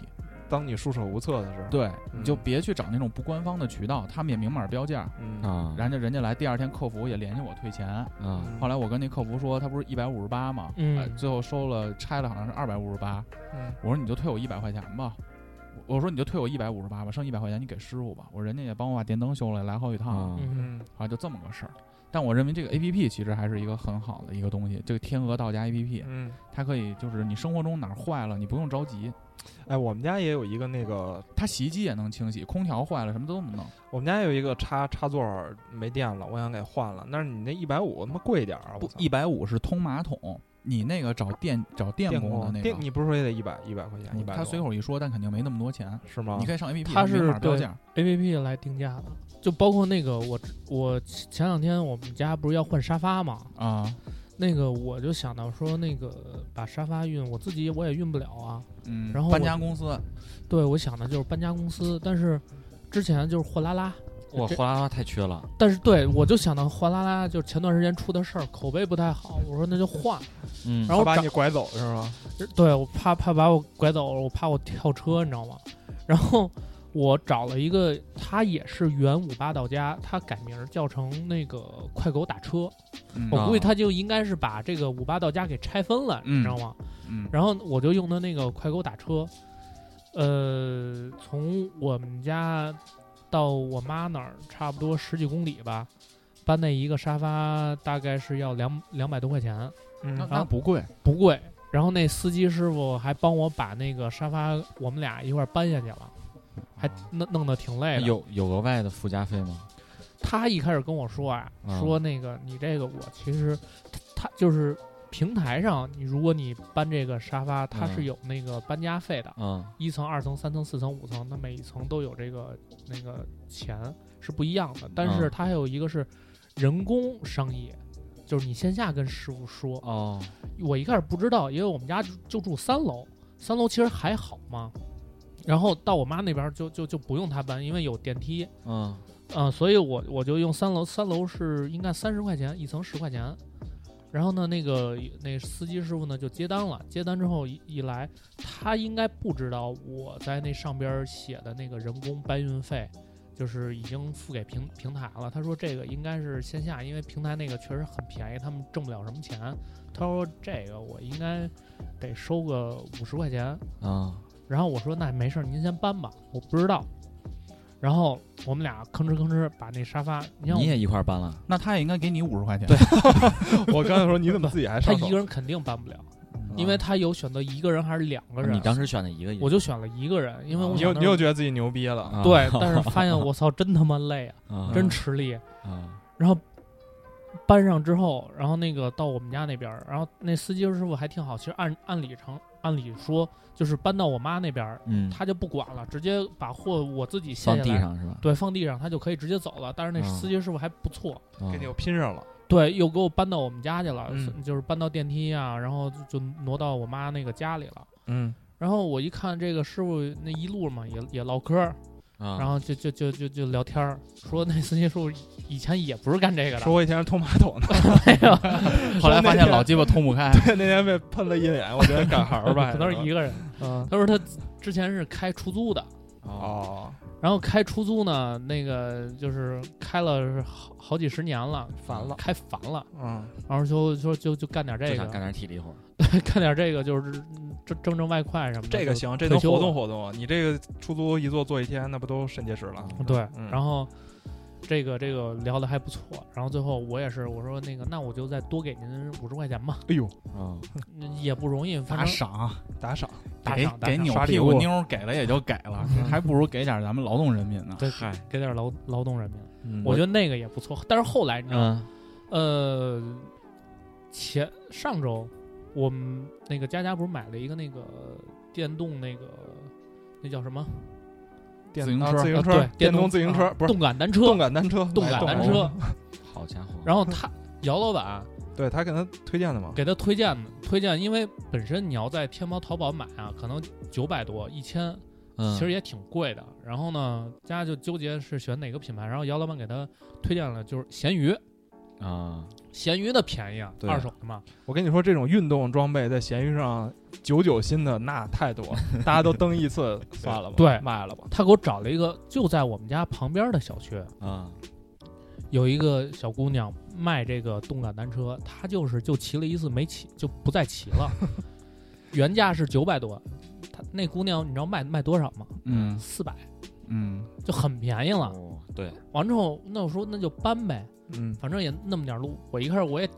[SPEAKER 3] 当你束手无策的时候，，
[SPEAKER 2] 对，
[SPEAKER 3] 嗯
[SPEAKER 2] 你就别去找那种不官方的渠道，他们也明码标价，
[SPEAKER 3] 嗯
[SPEAKER 5] 啊
[SPEAKER 2] 然后人家来第二天客服也联系我退钱。
[SPEAKER 5] 啊
[SPEAKER 3] 嗯
[SPEAKER 2] 后来我跟那客服说，他不是一百五十八吗？
[SPEAKER 4] 嗯
[SPEAKER 2] 呃最后收了拆了好像是二百五十八。
[SPEAKER 3] 嗯
[SPEAKER 2] 我说你就退我一百块钱吧，我我说你就退我一百五十八吧，剩一百块钱你给师傅吧。我说人家也帮我把电灯修了，来好几趟，
[SPEAKER 5] 啊
[SPEAKER 4] 嗯，
[SPEAKER 3] 嗯
[SPEAKER 2] 后来就这么个事儿。但我认为这个 A P P 其实还是一个很好的一个东西，这个天鹅到家 A P P，
[SPEAKER 3] 嗯，
[SPEAKER 2] 它可以就是你生活中哪儿坏了，你不用着急，
[SPEAKER 3] 哎，我们家也有一个那个，
[SPEAKER 2] 它洗衣机也能清洗，空调坏了什么都能弄。
[SPEAKER 3] 我们家有一个插插座儿没电了，我想给换了，但是你那一百五他妈贵点儿啊，
[SPEAKER 2] 不，一百五是通马桶，你那个找电找电
[SPEAKER 3] 电
[SPEAKER 2] 工的那个，
[SPEAKER 3] 电你不是说也得一百一百块钱，一百
[SPEAKER 2] 他随口一说，但肯定没那么多钱。
[SPEAKER 3] 是吗？
[SPEAKER 2] 你可以上 A P P，
[SPEAKER 4] 它是
[SPEAKER 2] 标
[SPEAKER 4] 对
[SPEAKER 2] 价。
[SPEAKER 4] A P P 来定价的，就包括那个我我前两天我们家不是要换沙发嘛，
[SPEAKER 2] 啊，
[SPEAKER 4] 那个我就想到说那个把沙发运，我自己我也运不了啊。
[SPEAKER 2] 嗯，
[SPEAKER 4] 然后搬
[SPEAKER 2] 家公司
[SPEAKER 4] 对，我想的就是搬家公司，但是之前就是货拉拉，这
[SPEAKER 5] 哇货拉拉太缺了，
[SPEAKER 4] 但是对我就想到货拉拉就是前段时间出的事儿，口碑不太好，我说那就换。
[SPEAKER 5] 嗯
[SPEAKER 4] 然后
[SPEAKER 3] 把你拐走是吗？
[SPEAKER 4] 对我怕怕把我拐走了，我怕我跳车，你知道吗？然后我找了一个，他也是原五八到家，他改名儿叫成那个快狗打车，
[SPEAKER 2] 嗯
[SPEAKER 4] 我估计
[SPEAKER 5] 啊
[SPEAKER 4] 他就应该是把这个五八到家给拆分了，
[SPEAKER 2] 嗯
[SPEAKER 4] 你知道吗？
[SPEAKER 2] 嗯，
[SPEAKER 4] 然后我就用的那个快狗打车，呃，从我们家到我妈那儿差不多十几公里吧，搬那一个沙发大概是要两两百多块钱，
[SPEAKER 2] 那
[SPEAKER 3] 嗯
[SPEAKER 2] 那不贵，
[SPEAKER 4] 不贵。然后那司机师傅还帮我把那个沙发我们俩一块儿搬下去了，还弄弄得挺累的。
[SPEAKER 5] 有有额外的附加费吗？
[SPEAKER 4] 他一开始跟我说啊，
[SPEAKER 5] 啊
[SPEAKER 4] 说那个你这个我其实他就是平台上，你如果你搬这个沙发，它是
[SPEAKER 5] 嗯
[SPEAKER 4] 有那个搬家费的，
[SPEAKER 5] 嗯
[SPEAKER 4] 一层、二层、三层、四层、五层，它每一层都有这个那个钱是不一样的。但是
[SPEAKER 5] 嗯
[SPEAKER 4] 它还有一个是人工商业，就是你线下跟师傅说。
[SPEAKER 5] 哦，
[SPEAKER 4] 我一开始不知道，因为我们家就就住三楼，三楼其实还好嘛。然后到我妈那边儿就就就不用她搬，因为有电梯，
[SPEAKER 5] 嗯
[SPEAKER 4] 嗯、所以我我就用三楼，三楼是应该三十块钱一层十块钱。然后呢，那个那司机师傅呢就接单了，接单之后一一来，他应该不知道我在那上边写的那个人工搬运费，就是已经付给平平台了。他说这个应该是线下，因为平台那个确实很便宜，他们挣不了什么钱。他说这个我应该得收个五十块钱。
[SPEAKER 5] 啊
[SPEAKER 4] 然后我说那没事儿，您先搬吧，我不知道。然后我们俩吭哧吭哧把那沙发，你
[SPEAKER 5] 你也一块儿搬了？
[SPEAKER 2] 那他也应该给你五十块钱。
[SPEAKER 3] 对 (laughs) 我刚才说你怎么自己还
[SPEAKER 4] 他一个人肯定搬不了，
[SPEAKER 3] 嗯
[SPEAKER 4] 因为他有选择一个人还是两个人。
[SPEAKER 5] 你当时选的一个，
[SPEAKER 4] 我就选了一个人，因为我
[SPEAKER 3] 你又你又觉得自己牛逼了，
[SPEAKER 5] 啊
[SPEAKER 4] 对，但是发现我操，真他妈累啊，
[SPEAKER 5] 啊
[SPEAKER 4] 真吃力。
[SPEAKER 5] 啊
[SPEAKER 4] 然后搬上之后，然后那个到我们家那边，然后那司机师傅还挺好。其实按按理成按理说，就是搬到我妈那边，
[SPEAKER 5] 嗯，
[SPEAKER 4] 他就不管了，直接把货我自己卸
[SPEAKER 5] 放
[SPEAKER 4] 下来，
[SPEAKER 5] 地上是吧？
[SPEAKER 4] 对，放地上，他就可以直接走了。但是那
[SPEAKER 5] 嗯
[SPEAKER 4] 司机师傅还不错，
[SPEAKER 5] 啊
[SPEAKER 3] 给你又拼上了。
[SPEAKER 4] 对，又给我搬到我们家去了，
[SPEAKER 3] 嗯
[SPEAKER 4] 就是搬到电梯啊，然后就就挪到我妈那个家里了。
[SPEAKER 3] 嗯，
[SPEAKER 4] 然后我一看这个师傅那一路嘛，也也唠嗑儿，
[SPEAKER 5] 啊，
[SPEAKER 4] 然后就就就就就聊天儿，说那司机师傅以前也不是干这个的，
[SPEAKER 3] 说我以前是通马桶的，(laughs)
[SPEAKER 4] 没有，(laughs)
[SPEAKER 2] 后来发现老鸡巴通不开，对
[SPEAKER 3] 那天被喷了一脸，我觉得赶行儿吧，(laughs)
[SPEAKER 4] 可能是一个人。
[SPEAKER 3] 嗯。
[SPEAKER 4] 他说他之前是开出租的，
[SPEAKER 5] 哦。
[SPEAKER 3] 哦，
[SPEAKER 4] 然后开出租呢，那个就是开了好好几十年了，
[SPEAKER 3] 烦了
[SPEAKER 4] 开烦了，
[SPEAKER 3] 嗯，
[SPEAKER 4] 然后就说就就干点这个，
[SPEAKER 5] 就想干点体力活。(laughs)
[SPEAKER 4] 干点这个就是挣挣挣外快什么的。
[SPEAKER 3] 这个行，这能活动活动。你这个出租一坐坐一天，那不都肾结石了？
[SPEAKER 4] 对，
[SPEAKER 3] 嗯
[SPEAKER 4] 然后这个这个聊的还不错，然后最后我也是我说那个那我就再多给您五十块钱吧，
[SPEAKER 3] 哎呦，
[SPEAKER 5] 啊，
[SPEAKER 4] 嗯也不容易，反正
[SPEAKER 2] 打赏，
[SPEAKER 3] 打赏，
[SPEAKER 2] 给
[SPEAKER 4] 打赏打赏
[SPEAKER 2] 给扭
[SPEAKER 3] 刷礼物
[SPEAKER 2] 屁股妞儿给了也就给了，还不如给点咱们劳动人民呢。
[SPEAKER 4] 对
[SPEAKER 5] 嗨，
[SPEAKER 4] 给点劳劳动人民，
[SPEAKER 3] 嗯
[SPEAKER 4] 我觉得那个也不错。但是后来你知道吗？
[SPEAKER 5] 嗯
[SPEAKER 4] 呃，前上周我们那个佳佳不是买了一个那个电动那个那叫什么
[SPEAKER 3] 电
[SPEAKER 2] 自行车
[SPEAKER 3] 自行车，电
[SPEAKER 4] 对电动
[SPEAKER 3] 自行车
[SPEAKER 4] 啊
[SPEAKER 3] 不是
[SPEAKER 4] 动感单车，
[SPEAKER 3] 动感单车，
[SPEAKER 4] 动
[SPEAKER 3] 哎
[SPEAKER 4] 感单车。(laughs)
[SPEAKER 5] 好家伙，
[SPEAKER 4] 然后他姚老板 (laughs)
[SPEAKER 3] 对他给他推荐的嘛，
[SPEAKER 4] 给他推荐的推荐，因为本身你要在天猫、淘宝买啊，可能九百多、一千，
[SPEAKER 5] 嗯
[SPEAKER 4] 其实也挺贵的。然后呢，佳佳就纠结是选哪个品牌，然后姚老板给他推荐了就是咸鱼，
[SPEAKER 5] 啊，
[SPEAKER 4] 闲鱼的便宜啊，
[SPEAKER 5] 对
[SPEAKER 4] 二手的嘛。
[SPEAKER 3] 我跟你说，这种运动装备在闲鱼上九九新的那太多，(laughs) 大家都登一次，算了吧，
[SPEAKER 4] 对
[SPEAKER 3] 卖了吧。
[SPEAKER 4] 他给我找了一个就在我们家旁边的小区，
[SPEAKER 5] 啊，
[SPEAKER 4] 有一个小姑娘卖这个动感单车，她就是就骑了一次没骑，就不再骑了。(laughs) 原价是九百多，她那姑娘你知道卖卖多少吗？
[SPEAKER 2] 嗯
[SPEAKER 4] 四百，
[SPEAKER 2] 嗯，
[SPEAKER 4] 就很便宜了。
[SPEAKER 5] 哦，对，
[SPEAKER 4] 完之后，那我说那就搬呗，
[SPEAKER 3] 嗯，
[SPEAKER 4] 反正也那么点路。我一开始我也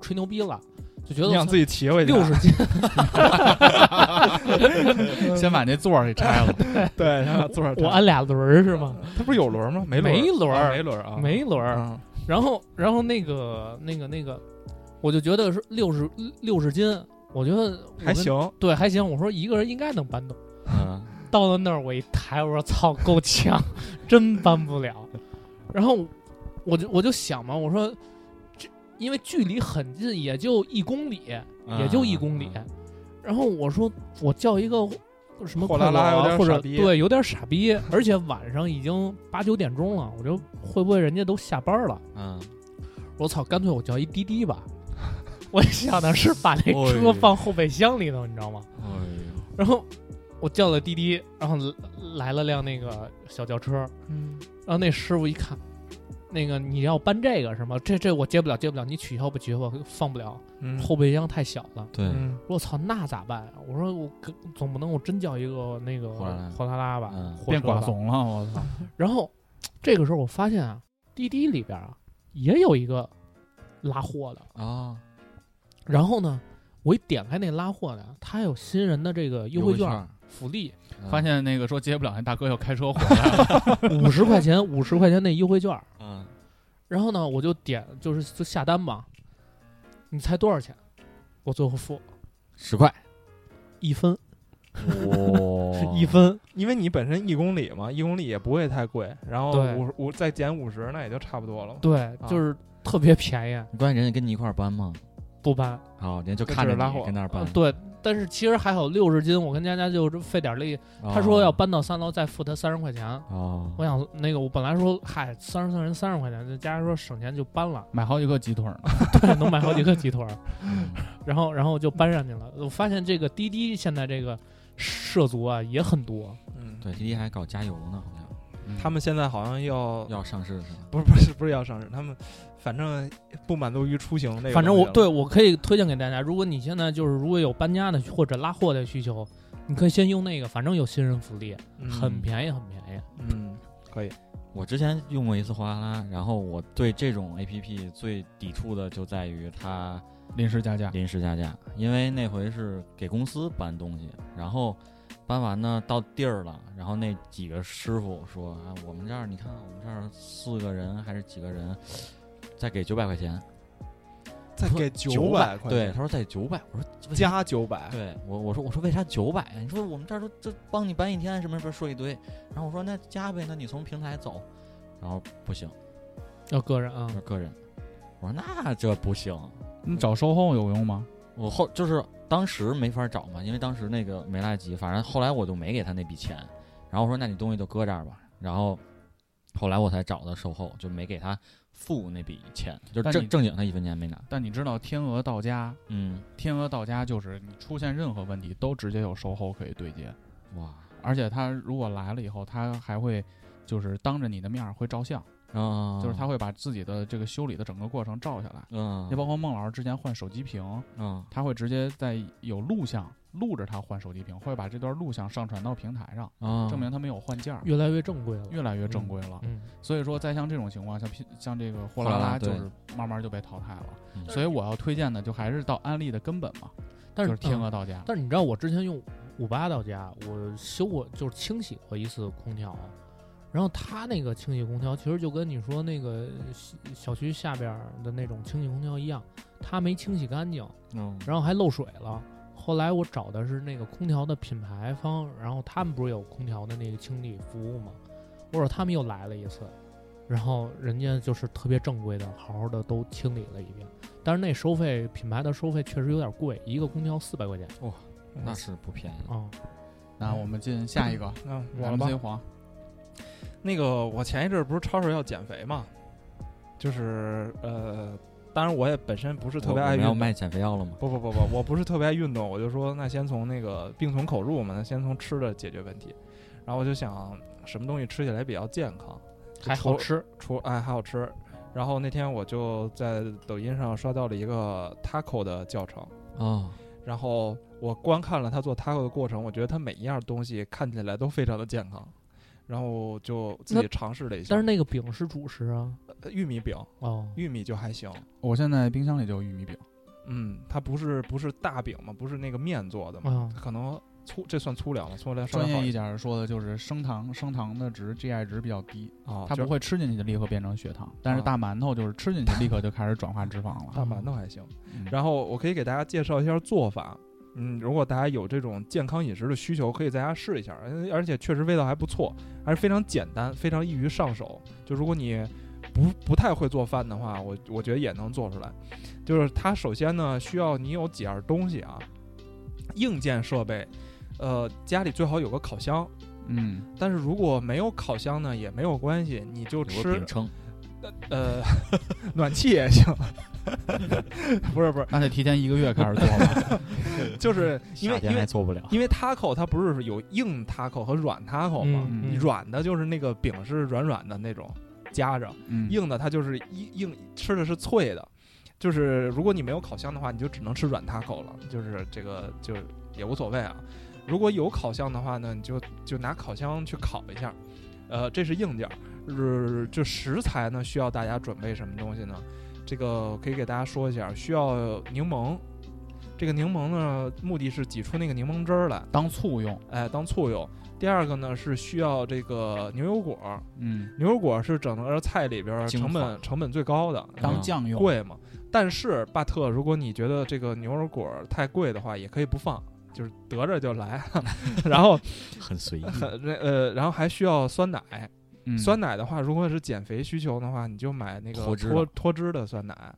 [SPEAKER 4] 吹牛逼了，就觉得
[SPEAKER 3] 你想自己骑回去，
[SPEAKER 4] 六十斤，(laughs)
[SPEAKER 2] 先把那座儿给拆了。
[SPEAKER 3] 对，然后坐着
[SPEAKER 4] 我安俩轮儿是吗？
[SPEAKER 3] 它不是有轮吗？没
[SPEAKER 4] 没
[SPEAKER 3] 轮儿，
[SPEAKER 4] 轮儿
[SPEAKER 3] 啊没轮儿啊，
[SPEAKER 4] 没轮儿。
[SPEAKER 3] 啊，
[SPEAKER 4] 然后，然后那个那个那个，我就觉得是六十六十斤，我觉得我，
[SPEAKER 3] 还行。
[SPEAKER 4] 对，还行。我说一个人应该能搬动。
[SPEAKER 5] 嗯，
[SPEAKER 4] 到了那儿，我一抬，我说操，够呛，(laughs) 真搬不了。然后我就我就想嘛，我说这因为距离很近，也就一公里，也就一公里。
[SPEAKER 5] 啊
[SPEAKER 4] 然后我说我叫一个什么
[SPEAKER 3] 货拉拉
[SPEAKER 4] 快手啊或者对有点傻逼，而且晚上已经八九点钟了，我就会不会人家都下班了？
[SPEAKER 5] 嗯，
[SPEAKER 4] 我操，干脆我叫一滴滴吧。(laughs) 我想的是把那
[SPEAKER 5] 哎
[SPEAKER 4] 车放后备箱里头，你知道吗？
[SPEAKER 5] 哎
[SPEAKER 4] 然后我叫了滴滴，然后来了辆那个小轿车，
[SPEAKER 3] 嗯，
[SPEAKER 4] 然后那师傅一看，那个你要搬这个是吗？这这我接不了，接不了，你取消不，取消吧，放不了，
[SPEAKER 3] 嗯
[SPEAKER 4] 后备箱太小了。
[SPEAKER 5] 对，
[SPEAKER 3] 嗯
[SPEAKER 4] 我操，那咋办呀？我说我可总不能我真叫一个那个
[SPEAKER 5] 货拉拉
[SPEAKER 4] 货拉拉吧，
[SPEAKER 5] 嗯
[SPEAKER 2] 变
[SPEAKER 4] 货车吧
[SPEAKER 2] 寡怂了，我操！(laughs)
[SPEAKER 4] 然后这个时候我发现啊，滴滴里边啊也有一个拉货的，
[SPEAKER 5] 啊，
[SPEAKER 4] 然后呢，我一点开那拉货的，它有新人的这个优惠券
[SPEAKER 5] 儿，
[SPEAKER 4] 福利，
[SPEAKER 5] 嗯
[SPEAKER 2] 发现那个说接不了，那大哥要开车回来了。(laughs)
[SPEAKER 4] 五十块钱，五十块钱那优惠券。
[SPEAKER 5] 嗯
[SPEAKER 4] 然后呢，我就点就是就下单嘛，你猜多少钱？我最后付
[SPEAKER 5] 十块，
[SPEAKER 4] 一分，
[SPEAKER 5] 哇，(laughs)
[SPEAKER 4] 一分。
[SPEAKER 3] 因为你本身一公里嘛，一公里也不会太贵，然后
[SPEAKER 4] 对
[SPEAKER 3] 五五再减五十，那也就差不多了。
[SPEAKER 4] 对，就是特别便宜，
[SPEAKER 5] 关键人家跟你一块儿搬吗？
[SPEAKER 4] 不搬。
[SPEAKER 5] 好，人家就
[SPEAKER 3] 就
[SPEAKER 5] 看着
[SPEAKER 3] 拉货
[SPEAKER 5] 你跟那儿搬
[SPEAKER 4] 呃。对，但是其实还好，六十斤，我跟佳佳就是费点力。
[SPEAKER 5] 哦
[SPEAKER 4] 他说要搬到三楼再付他三十块钱。
[SPEAKER 5] 哦，
[SPEAKER 4] 我想那个，我本来说嗨，三十个人三十块钱，就佳佳说省钱就搬了，
[SPEAKER 2] 买好几个鸡腿儿呢。
[SPEAKER 4] 对，能买好几个鸡腿儿。
[SPEAKER 5] 嗯
[SPEAKER 4] 然后然后就搬上去了。我发现这个滴滴现在这个涉足啊也很多，
[SPEAKER 3] 嗯，
[SPEAKER 5] 对，滴滴还搞加油呢，好像
[SPEAKER 3] 他们现在好像要
[SPEAKER 5] 要上市是吗？
[SPEAKER 3] 不是不是不是要上市，他们反正不满足于出行那个。
[SPEAKER 4] 反正我对我可以推荐给大家，如果你现在就是如果有搬家的或者拉货的需求，你可以先用那个，反正有新人福利，
[SPEAKER 3] 嗯
[SPEAKER 4] 很便宜很便宜。
[SPEAKER 3] 嗯，可以。
[SPEAKER 5] 我之前用过一次货拉拉，然后我对这种 A P P 最抵触的就在于它
[SPEAKER 2] 临时加价，
[SPEAKER 5] 临时加价，因为那回是给公司搬东西，然后搬完呢到地儿了，然后那几个师傅说啊，我们这儿你看我们这儿四个人还是几个人，再给九百块钱，
[SPEAKER 3] 再给
[SPEAKER 5] 九
[SPEAKER 3] 百块
[SPEAKER 5] 对，他说再九百，我说
[SPEAKER 3] 加九百，
[SPEAKER 5] 对我我说我说为啥九百？你说我们这儿都这帮你搬一天什么什么说一堆，然后我说那加呗，那你从平台走，然后不行，
[SPEAKER 4] 要个人啊。
[SPEAKER 5] 要，个人，我说那这不行，
[SPEAKER 2] 你找售后有用吗？
[SPEAKER 5] 我后就是当时没法找嘛，因为当时那个没来及，反正后来我就没给他那笔钱，然后我说那你东西就搁这儿吧，然后后来我才找的售后，就没给他付那笔钱，就
[SPEAKER 2] 但你
[SPEAKER 5] 正正经他一分钱没拿，
[SPEAKER 2] 但你知道天鹅到家，
[SPEAKER 5] 嗯，
[SPEAKER 2] 天鹅到家就是你出现任何问题都直接有售后可以对接，
[SPEAKER 5] 哇，
[SPEAKER 2] 而且他如果来了以后，他还会就是当着你的面儿会照相，
[SPEAKER 5] 啊，
[SPEAKER 2] 就是他会把自己的这个修理的整个过程照下来。
[SPEAKER 5] 嗯，
[SPEAKER 2] 也包括孟老师之前换手机屏，
[SPEAKER 5] 嗯
[SPEAKER 2] 他会直接在有录像录着他换手机屏，会把这段录像上传到平台上，
[SPEAKER 5] 啊，
[SPEAKER 2] 证明他没有换件儿，
[SPEAKER 4] 越来越正规了。
[SPEAKER 2] 越来越正规了。
[SPEAKER 4] 嗯，
[SPEAKER 2] 所以说，在像这种情况，像像这个货
[SPEAKER 5] 货拉拉
[SPEAKER 2] 就是慢慢就被淘汰了。
[SPEAKER 5] 嗯
[SPEAKER 2] 所以我要推荐的就还是到安利的根本嘛，
[SPEAKER 4] 但
[SPEAKER 2] 就是是天
[SPEAKER 4] 嗯
[SPEAKER 2] 鹅到家。
[SPEAKER 4] 但是你知道我之前用五八到家，我修过就是清洗过一次空调，然后它那个清洗空调其实就跟你说那个小小区下边的那种清洗空调一样，它没清洗干净，
[SPEAKER 5] 嗯
[SPEAKER 4] 然后还漏水了。后来我找的是那个空调的品牌方，然后他们不是有空调的那个清理服务吗？我说他们又来了一次，然后人家就是特别正规的，好好的都清理了一遍。但是那收费品牌的收费确实有点贵，一个空调四百块钱哇
[SPEAKER 5] 那是不便宜，
[SPEAKER 4] 啊。
[SPEAKER 2] 那我们进下一个
[SPEAKER 3] 嗯，我了吧
[SPEAKER 2] MC 黄，
[SPEAKER 3] 那个我前一阵儿不是超市要减肥嘛，就是呃，当然我也本身不是特别爱运动，
[SPEAKER 5] 要卖减肥药了吗？
[SPEAKER 3] 不不不不，我不是特别爱运动，我就说那先从那个病从口入嘛，那先从吃的解决问题。然后我就想什么东西吃起来比较健康，
[SPEAKER 4] 还好吃，
[SPEAKER 3] 除哎还好吃。然后那天我就在抖音上刷到了一个 taco 的教程，
[SPEAKER 5] 哦，
[SPEAKER 3] 然后我观看了他做 taco 的过程，我觉得他每一样东西看起来都非常的健康，然后就自己尝试了一下。
[SPEAKER 4] 但是那个饼是主食啊。
[SPEAKER 3] 呃玉米饼，
[SPEAKER 4] 哦，
[SPEAKER 3] 玉米就还行，
[SPEAKER 2] 我现在冰箱里就有玉米饼，
[SPEAKER 3] 嗯，它不是不是大饼嘛，不是那个面做的嘛，
[SPEAKER 4] 啊
[SPEAKER 3] 可能粗，这算粗粮吗？粗粮稍微
[SPEAKER 2] 专业一
[SPEAKER 3] 好一
[SPEAKER 2] 点儿说的就是升糖升糖的值 GI 值比较低，
[SPEAKER 3] 啊，就
[SPEAKER 2] 它不会吃进去就立刻变成血糖，但是
[SPEAKER 3] 啊
[SPEAKER 2] 大馒头就是吃进去立刻就开始转化脂肪了。
[SPEAKER 3] 大馒头还行。
[SPEAKER 2] 嗯
[SPEAKER 3] 然后我可以给大家介绍一下做法。嗯，如果大家有这种健康饮食的需求，可以在家试一下，而而且确实味道还不错，还是非常简单，非常易于上手。就如果你不不太会做饭的话，我我觉得也能做出来。就是它首先呢，需要你有几样东西啊，硬件设备，呃，家里最好有个烤箱。
[SPEAKER 2] 嗯，
[SPEAKER 3] 但是如果没有烤箱呢，也没有关系，你就吃呃 (laughs) 暖气也行。(laughs) 不是不是，
[SPEAKER 2] 那得提前一个月开始做了。(laughs)
[SPEAKER 3] 就是因为因为
[SPEAKER 5] 做不了。
[SPEAKER 3] 因为 taco 它不是有硬 taco 和软 taco 吗？
[SPEAKER 2] 嗯
[SPEAKER 4] 嗯
[SPEAKER 3] 软的就是那个饼是软软的那种夹着，
[SPEAKER 2] 嗯，
[SPEAKER 3] 硬的它就是硬硬吃的是脆的。就是如果你没有烤箱的话，你就只能吃软 taco 了，就是这个就也无所谓啊。如果有烤箱的话呢，你就就拿烤箱去烤一下，呃，这是硬件儿。呃，就食材呢，需要大家准备什么东西呢？这个可以给大家说一下，需要柠檬。这个柠檬呢，目的是挤出那个柠檬汁儿来，
[SPEAKER 2] 当醋用。
[SPEAKER 3] 哎，当醋用。第二个呢是需要这个牛油果儿，
[SPEAKER 2] 嗯，
[SPEAKER 3] 牛油果儿是整个菜里边儿成本成本最高的，
[SPEAKER 2] 当酱用。
[SPEAKER 3] 贵嘛。但是巴特，如果你觉得这个牛油果太贵的话，也可以不放，就是得着就来。(laughs) 然后
[SPEAKER 5] 很随意。
[SPEAKER 3] 很呃，然后还需要酸奶。
[SPEAKER 2] 嗯
[SPEAKER 3] 酸奶的话，如果是减肥需求的话，你就买那个
[SPEAKER 5] 脱
[SPEAKER 3] 脱脱脂的酸奶。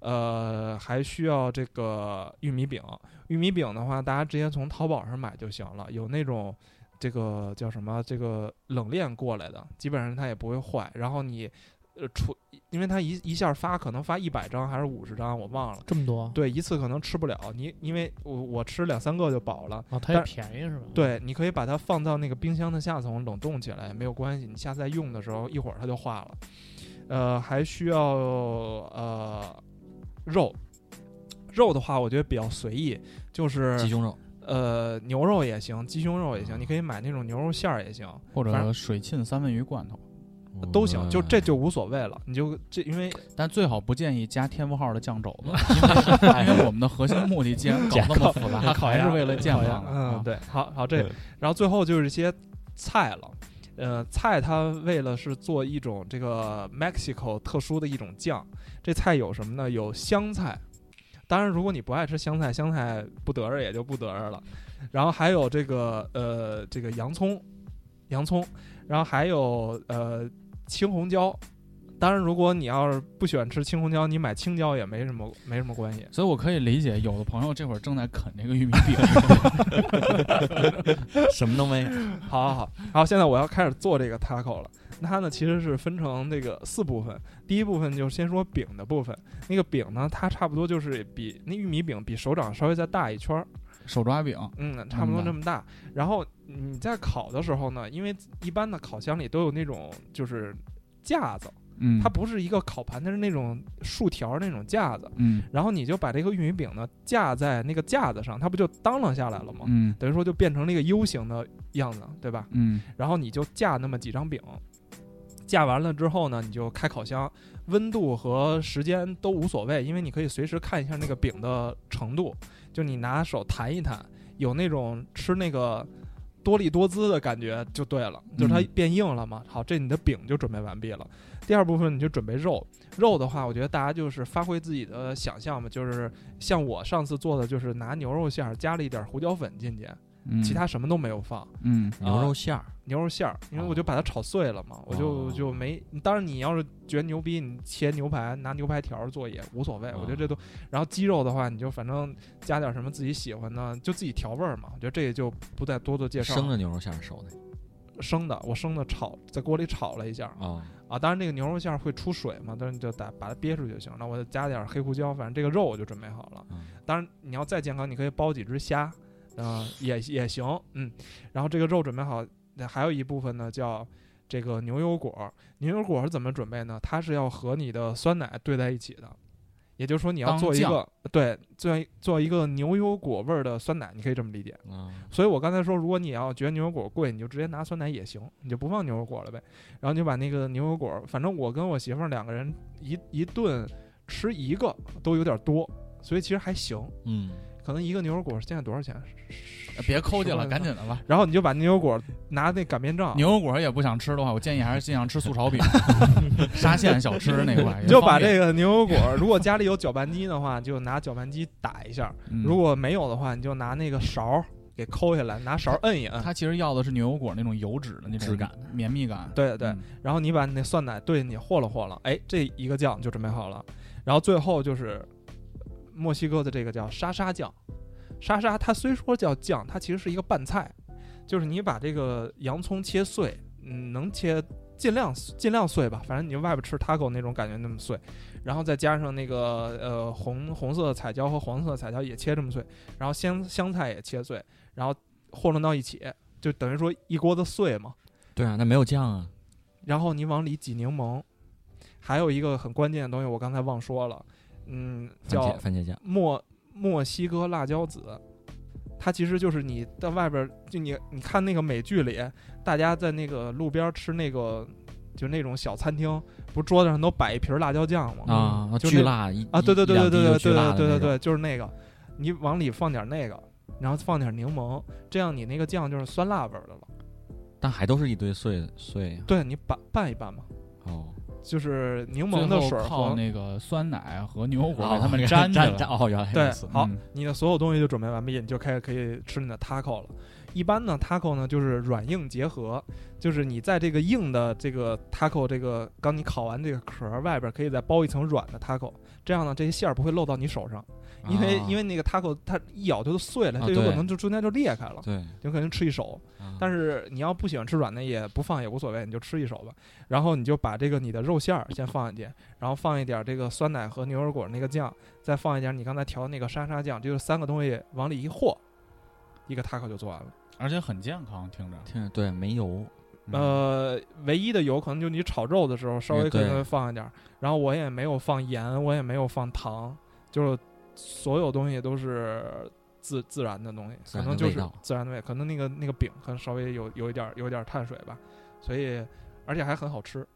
[SPEAKER 3] 呃，还需要这个玉米饼。玉米饼的话，大家直接从淘宝上买就行了。有那种这个叫什么，这个冷链过来的，基本上它也不会坏。然后你呃出，因为他一一下发可能发一百张还是五十张，我忘了。
[SPEAKER 4] 这么多，
[SPEAKER 3] 对，一次可能吃不了。你因为我我吃两三个就饱了。
[SPEAKER 4] 哦，它也
[SPEAKER 3] 但
[SPEAKER 4] 便宜是吧？，
[SPEAKER 3] 对，你可以把它放到那个冰箱的下层冷冻起来，没有关系。你下次再用的时候，一会儿它就化了。呃，还需要呃肉，肉的话，我觉得比较随意，就是
[SPEAKER 5] 鸡胸肉，
[SPEAKER 3] 呃牛肉也行，鸡胸肉也行，你可以买那种牛肉馅儿也行，
[SPEAKER 2] 或者水浸三文鱼罐头，
[SPEAKER 3] 都行，就这
[SPEAKER 5] 嗯
[SPEAKER 3] 就无所谓了。你就这，因为
[SPEAKER 2] 但最好不建议加天赋号的酱肘子，(laughs) 因为我们的核心目的既然搞 (laughs) 那么复杂，还是为了健
[SPEAKER 3] 好
[SPEAKER 2] 康
[SPEAKER 3] 嗯，
[SPEAKER 2] 啊，
[SPEAKER 3] 对，好好这，然后最后就是一些菜了。呃，菜它为了是做一种这个 Mexico 特殊的一种酱，这菜有什么呢？有香菜，当然如果你不爱吃香菜，香菜不得着也就不得着了。然后还有这个呃这个洋葱，洋葱，然后还有呃青红椒。当然，如果你要是不喜欢吃青红椒，你买青椒也没什么没什么关系。
[SPEAKER 2] 所以我可以理解，有的朋友这会儿正在啃这个玉米饼，(laughs)
[SPEAKER 5] 什么都没有。
[SPEAKER 3] 好好好，好，现在我要开始做这个 taco 了。那它呢其实是分成这个四部分，第一部分就先说饼的部分。那个饼呢，它差不多就是比那玉米饼比手掌稍微再大一圈儿，
[SPEAKER 2] 手抓饼，
[SPEAKER 3] 嗯，差不多这么大。然后你在烤的时候呢，因为一般的烤箱里都有那种就是架子，
[SPEAKER 2] 嗯，
[SPEAKER 3] 它不是一个烤盘，它是那种竖条儿那种架子。
[SPEAKER 2] 嗯
[SPEAKER 3] 然后你就把这个玉米饼呢架在那个架子上，它不就当啷下来了吗？
[SPEAKER 2] 嗯
[SPEAKER 3] 等于说就变成了一个 U 型的样子，对吧？
[SPEAKER 2] 嗯
[SPEAKER 3] 然后你就架那么几张饼，架完了之后呢，你就开烤箱，温度和时间都无所谓，因为你可以随时看一下那个饼的程度，就你拿手弹一弹，有那种吃那个多利多滋的感觉就对了，就是它
[SPEAKER 2] 嗯
[SPEAKER 3] 变硬了嘛。好，这你的饼就准备完毕了。第二部分你就准备肉，肉的话，我觉得大家就是发挥自己的想象嘛，就是像我上次做的，就是拿牛肉馅儿加了一点胡椒粉进去，
[SPEAKER 2] 嗯，
[SPEAKER 3] 其他什么都没有放。
[SPEAKER 2] 嗯
[SPEAKER 5] 牛肉馅儿，
[SPEAKER 3] 牛肉馅儿，因为我就把它炒碎了嘛，我就
[SPEAKER 5] 哦
[SPEAKER 3] 就没。当然，你要是觉得牛逼，你切牛排拿牛排条做也无所谓，我觉得这都。然后鸡肉的话，你就反正加点什么自己喜欢的，就自己调味儿嘛。我觉得这也就不再多做介绍。
[SPEAKER 5] 生的牛肉馅儿熟的
[SPEAKER 3] 生的，我生的炒在锅里炒了一下
[SPEAKER 5] 啊，
[SPEAKER 3] 啊。当然，那个牛肉馅儿会出水嘛，但是你就打把它憋出去就行。那我再加点黑胡椒，反正这个肉我就准备好了。
[SPEAKER 5] 嗯
[SPEAKER 3] 当然，你要再健康，你可以包几只虾，嗯、也也行，嗯。然后这个肉准备好，那还有一部分呢叫这个牛油果。牛油果是怎么准备呢？它是要和你的酸奶兑在一起的，也就是说你要做一个对做做一个牛油果味儿的酸奶，你可以这么理解。
[SPEAKER 5] 啊，
[SPEAKER 3] 所以我刚才说，如果你要觉得牛油果贵，你就直接拿酸奶也行，你就不放牛油果了呗。然后你就把那个牛油果，反正我跟我媳妇儿两个人一一顿吃一个都有点多，所以其实还行。
[SPEAKER 5] 嗯，
[SPEAKER 3] 可能一个牛油果现在多少钱？
[SPEAKER 2] 别抠去了，赶紧的吧。
[SPEAKER 3] 然后你就把牛油果拿那擀面杖，
[SPEAKER 2] 牛油果也不想吃的话，我建议还是尽量吃素炒饼，(laughs) 沙县小吃那块。
[SPEAKER 3] 你就把这
[SPEAKER 2] 个，
[SPEAKER 3] 牛油果，如果家里有搅拌机的话，就拿搅拌机打一下；
[SPEAKER 2] 嗯
[SPEAKER 3] 如果没有的话，你就拿那个勺儿给抠下来，拿勺儿摁一摁。
[SPEAKER 2] 它其实要的是牛油果那种油脂的那种
[SPEAKER 5] 质感、
[SPEAKER 2] 绵密感。
[SPEAKER 3] 对对，
[SPEAKER 2] 嗯
[SPEAKER 3] 然后你把那酸奶兑进去和了和了，哎，这一个酱就准备好了。然后最后就是墨西哥的这个叫沙沙酱，沙沙它虽说叫酱，它其实是一个拌菜，就是你把这个洋葱切碎，嗯，能切尽量尽量碎吧，反正你外边吃 taco 那种感觉那么碎，然后再加上那个呃红红色的彩椒和黄色的彩椒也切这么碎，然后香香菜也切碎，然后和弄到一起，就等于说一锅子碎嘛。
[SPEAKER 5] 对啊，那没有酱啊，
[SPEAKER 3] 然后你往里挤柠檬，还有一个很关键的东西，我刚才忘说了，嗯，
[SPEAKER 5] 番
[SPEAKER 3] 叫
[SPEAKER 5] 番茄酱，
[SPEAKER 3] 墨墨西哥辣椒籽。它其实就是你在外边儿，就你你看那个美剧里，大家在那个路边儿吃那个，就那种小餐厅，不是桌子上都摆一瓶儿辣椒酱吗？
[SPEAKER 5] 啊，巨辣一
[SPEAKER 3] 啊，对对对对对对对对对对就是那个，你往里放点那个，然后放点柠檬，这样你那个酱就是酸辣味儿的了。
[SPEAKER 5] 但还都是一堆碎碎呀。
[SPEAKER 3] 对你拌拌一拌嘛，
[SPEAKER 5] 哦，
[SPEAKER 3] 就是柠檬的水儿和
[SPEAKER 2] 那个酸奶和牛油果
[SPEAKER 5] 哦
[SPEAKER 2] 给他们粘起来。
[SPEAKER 5] 粘粘哦，原来
[SPEAKER 3] 对
[SPEAKER 5] 如此，
[SPEAKER 3] 好
[SPEAKER 2] 嗯，
[SPEAKER 3] 你的所有东西就准备完毕，你就开始可以吃你的 taco 了。一般呢，taco 呢就是软硬结合，就是你在这个硬的这个 taco 这个刚你烤完这个壳儿外边可以再包一层软的 taco，这样呢这些馅儿不会漏到你手上，因为、
[SPEAKER 5] 啊
[SPEAKER 3] 因为那个 taco 它一咬就碎了，
[SPEAKER 5] 啊
[SPEAKER 3] 就有可能就中间就裂开了，
[SPEAKER 5] 对，
[SPEAKER 3] 有可能吃一手。但
[SPEAKER 5] 是
[SPEAKER 3] 是你要不喜欢吃软的也不放也无所谓，你就吃一手吧。然后你就把这个你的肉馅儿先放进去，然后放一点这个酸奶和牛油果那个酱，再放一点你刚才调的那个沙沙酱，这就是三个东西往里一和，一个 taco 就做完了。
[SPEAKER 2] 而且很健康，听着。
[SPEAKER 5] 听着对没油，
[SPEAKER 2] 嗯，
[SPEAKER 3] 呃，唯一的油可能就你炒肉的时候稍微可能会放一点儿，然后我也没有放盐，我也没有放糖，就是所有东西都是自自然的东西，可能就是自然的味，可能那个那个饼可能稍微有有一点儿有一点儿碳水吧，所以而且还很好吃。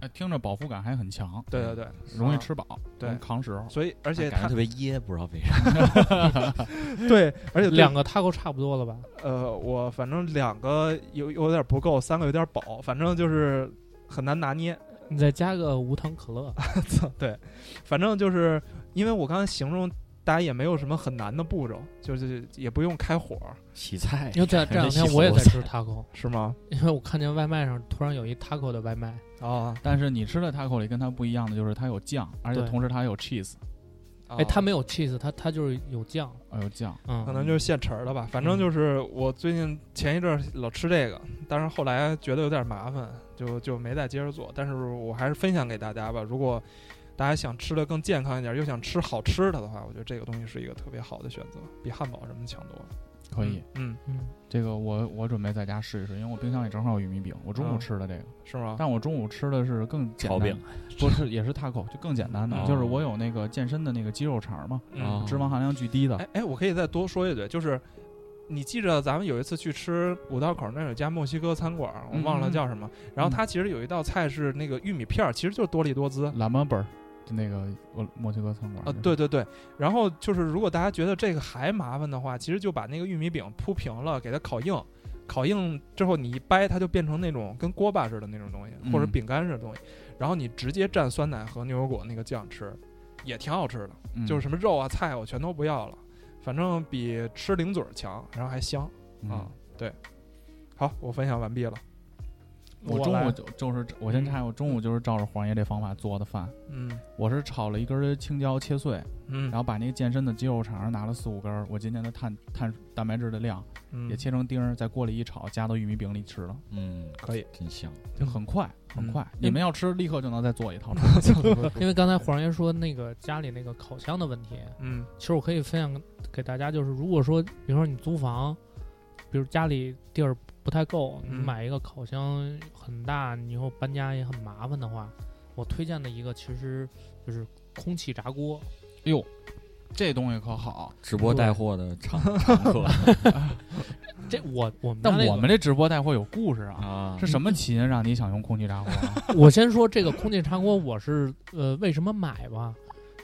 [SPEAKER 2] 哎听着饱腹感还很强，
[SPEAKER 3] 对对对，啊
[SPEAKER 2] 容易吃饱，
[SPEAKER 3] 对
[SPEAKER 2] 扛时候。
[SPEAKER 3] 所以而且它
[SPEAKER 5] 感觉特别噎，不知道为啥。(laughs)
[SPEAKER 3] 对，而且
[SPEAKER 4] 两个 taco 差不多了吧？
[SPEAKER 3] 呃，我反正两个有有点不够，三个有点饱，反正就是很难拿捏。
[SPEAKER 4] 你再加个无糖可乐，(laughs)
[SPEAKER 3] 对，反正就是因为我刚才形容，大家也没有什么很难的步骤，就是也不用开火，
[SPEAKER 5] 洗菜，
[SPEAKER 4] 因为这这两天我也在吃 taco，(laughs)
[SPEAKER 3] 是吗？
[SPEAKER 4] 因为我看见外卖上突然有一 taco 的外卖，
[SPEAKER 3] 哦，
[SPEAKER 2] 但是你吃的 taco 里跟它不一样的就是它有酱，而且同时它还有 cheese，
[SPEAKER 4] 哎，它
[SPEAKER 3] 没
[SPEAKER 4] 没有 cheese，它它就是有酱，
[SPEAKER 2] 啊有酱。
[SPEAKER 4] 嗯，
[SPEAKER 3] 可能就是现成的吧。反正就是我最近前一阵儿老吃这个，但是后来觉得有点麻烦，就就没再接着做。但是我还是分享给大家吧。如果大家想吃的更健康一点，又想吃好吃的的话，我觉得这个东西是一个特别好的选择，比汉堡什么的强多了。
[SPEAKER 2] 可以，
[SPEAKER 3] 嗯，嗯，
[SPEAKER 4] 嗯，
[SPEAKER 2] 这个我我准备在家试一试，因为我冰箱里正好有玉米饼，我中午
[SPEAKER 3] 嗯
[SPEAKER 2] 吃的这个，
[SPEAKER 3] 是吗？
[SPEAKER 2] 但我中午吃的是更简单
[SPEAKER 5] 炒饼，
[SPEAKER 2] 不是也是 taco，就更简单的，
[SPEAKER 3] 哦
[SPEAKER 2] 就是我有那个健身的那个鸡肉肠嘛，
[SPEAKER 3] 嗯
[SPEAKER 5] 哦
[SPEAKER 2] 脂肪含量巨低的，
[SPEAKER 3] 哎哎，我可以再多说一嘴，就是你记着咱们有一次去吃五道口那儿有家墨西哥餐馆，我忘了叫什么。然后它其实有一道菜是那个玉米片儿，其实就是多利多滋。
[SPEAKER 2] 蓝马本儿，就那个墨墨西哥餐馆
[SPEAKER 3] 啊，对对对，然后就是如果大家觉得这个还麻烦的话，其实就把那个玉米饼铺平了，给它烤硬，烤硬之后你一掰，它就变成那种跟锅巴似的那种东西，或者
[SPEAKER 2] 嗯
[SPEAKER 3] 饼干似的东西，然后你直接蘸酸奶和牛油果那个酱吃，也挺好吃的。
[SPEAKER 2] 嗯
[SPEAKER 3] 就是什么肉啊菜我全都不要了，反正比吃零嘴儿强，然后还香
[SPEAKER 2] 嗯
[SPEAKER 3] 啊。对，好，我分享完毕了。
[SPEAKER 2] 我中午就就是我先插，我中午就是照着黄爷这方法做的饭。
[SPEAKER 3] 嗯
[SPEAKER 2] 我是炒了一根青椒切碎，
[SPEAKER 3] 嗯，
[SPEAKER 2] 然后把那个健身的鸡肉肠拿了四五根，我今天的碳碳蛋白质的量
[SPEAKER 3] 嗯
[SPEAKER 2] 也切成丁儿，在锅里一炒，加到玉米饼里吃了，
[SPEAKER 5] 嗯，
[SPEAKER 3] 可以。
[SPEAKER 5] 真香。
[SPEAKER 2] 就很快很
[SPEAKER 3] 嗯
[SPEAKER 2] 快。你们要吃，立刻就能再做一套。(laughs) (laughs) (laughs)
[SPEAKER 4] 因为刚才黄爷说那个家里那个烤箱的问题，
[SPEAKER 3] 嗯
[SPEAKER 4] 其实我可以分享给大家，就是如果说，比如说你租房，比如家里地儿不太够，你
[SPEAKER 3] 嗯
[SPEAKER 4] 买一个烤箱很大，你以后搬家也很麻烦的话，我推荐的一个其实就是空气炸锅。
[SPEAKER 2] 哟，这东西可好。
[SPEAKER 5] 直播带货的常常客
[SPEAKER 4] 这我我们
[SPEAKER 2] 但
[SPEAKER 4] 那个
[SPEAKER 2] 我们这直播带货有故事啊，
[SPEAKER 5] 啊
[SPEAKER 2] 是什么起因让你想用空气炸锅啊？(laughs)
[SPEAKER 4] 我先说这个空气炸锅，我是呃为什么买吧，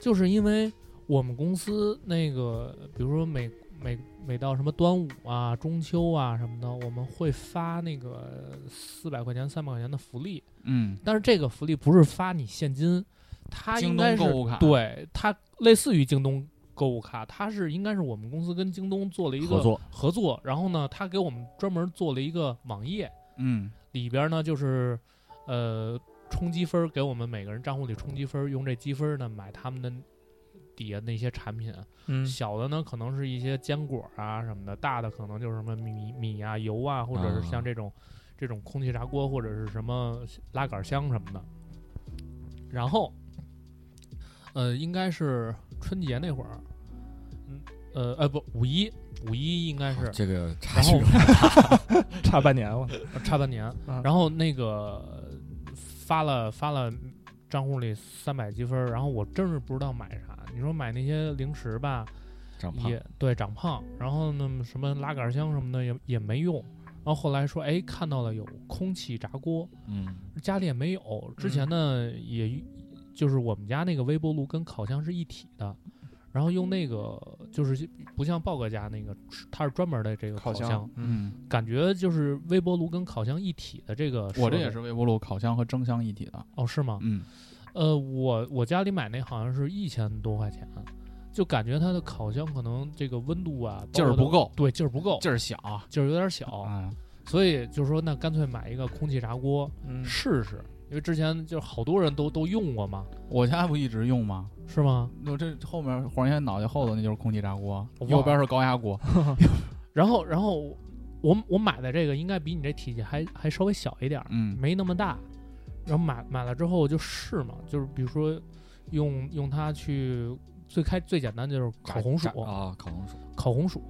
[SPEAKER 4] 就是因为我们公司那个，比如说每每每到什么端午啊、中秋啊什么的，我们会发那个四百块钱、三百块钱的福利，
[SPEAKER 2] 嗯，
[SPEAKER 4] 但是这个福利不是发你现金，它应
[SPEAKER 2] 京
[SPEAKER 4] 该是
[SPEAKER 2] 东购物卡
[SPEAKER 4] 对它类似于京东购物卡，它是应该是我们公司跟京东做了一个
[SPEAKER 5] 合作，
[SPEAKER 4] 合作，然后呢，他给我们专门做了一个网页，
[SPEAKER 2] 嗯
[SPEAKER 4] 里边呢就是呃充积分儿，给我们每个人账户里充积分儿，用这积分儿呢买他们的底下那些产品。
[SPEAKER 3] 嗯
[SPEAKER 4] 小的呢可能是一些坚果啊什么的，大的可能就是什么米米啊、油啊，或者是像
[SPEAKER 5] 啊
[SPEAKER 4] 这种、这种空气炸锅或者是什么拉杆箱什么的。然后，呃，应该是春节那会儿，嗯呃呃不五一五一应该是，
[SPEAKER 5] 这个差
[SPEAKER 4] 然
[SPEAKER 5] 距
[SPEAKER 4] 后
[SPEAKER 3] 差 (laughs) (laughs) 半年了。(laughs)
[SPEAKER 4] 差半年，
[SPEAKER 3] 嗯
[SPEAKER 4] 然后那个发了发了账户里三百积分，然后我真是不知道买啥。你说买那些零食吧，
[SPEAKER 5] 长胖
[SPEAKER 4] 也对长胖，然后呢什么拉杆箱什么的也也没用。然后后来说，哎，看到了有空气炸锅，
[SPEAKER 5] 嗯
[SPEAKER 4] 家里也没有。之前呢，也就是我们家那个微波炉跟烤箱是一体的，然然后用那个就是不像豹哥家那个，它是专门的这个
[SPEAKER 3] 烤箱
[SPEAKER 4] 箱，
[SPEAKER 2] 嗯，
[SPEAKER 4] 感觉就是微波炉跟烤箱一体的这个。
[SPEAKER 2] 我这也是微波炉、烤箱和蒸箱一体的。
[SPEAKER 4] 哦，是吗？
[SPEAKER 2] 嗯，
[SPEAKER 4] 呃，我我家里买那好像是一千多块钱，就感觉它的烤箱可能这个温度啊
[SPEAKER 2] 劲儿不够
[SPEAKER 4] 对，劲儿不够，
[SPEAKER 2] 劲儿小
[SPEAKER 4] 劲儿有点小，
[SPEAKER 2] 啊。
[SPEAKER 4] 所以就是说，那干脆买一个空气炸锅
[SPEAKER 3] 嗯，
[SPEAKER 4] 试试，因为之前就是好多人都都用过嘛，
[SPEAKER 2] 我家不一直用吗？
[SPEAKER 4] 是吗？
[SPEAKER 2] 我这后面黄爷脑袋后头那就是空气炸锅，
[SPEAKER 4] 哇
[SPEAKER 2] 右边是高压锅。(laughs)
[SPEAKER 4] 然后然后我我买的这个应该比你这体积还还稍微小一点儿，
[SPEAKER 2] 嗯，
[SPEAKER 4] 没那么大。然后买买了之后就试嘛，就是比如说用用它去最开最简单就是烤红薯，
[SPEAKER 5] 啊，烤红薯，
[SPEAKER 4] 烤红薯，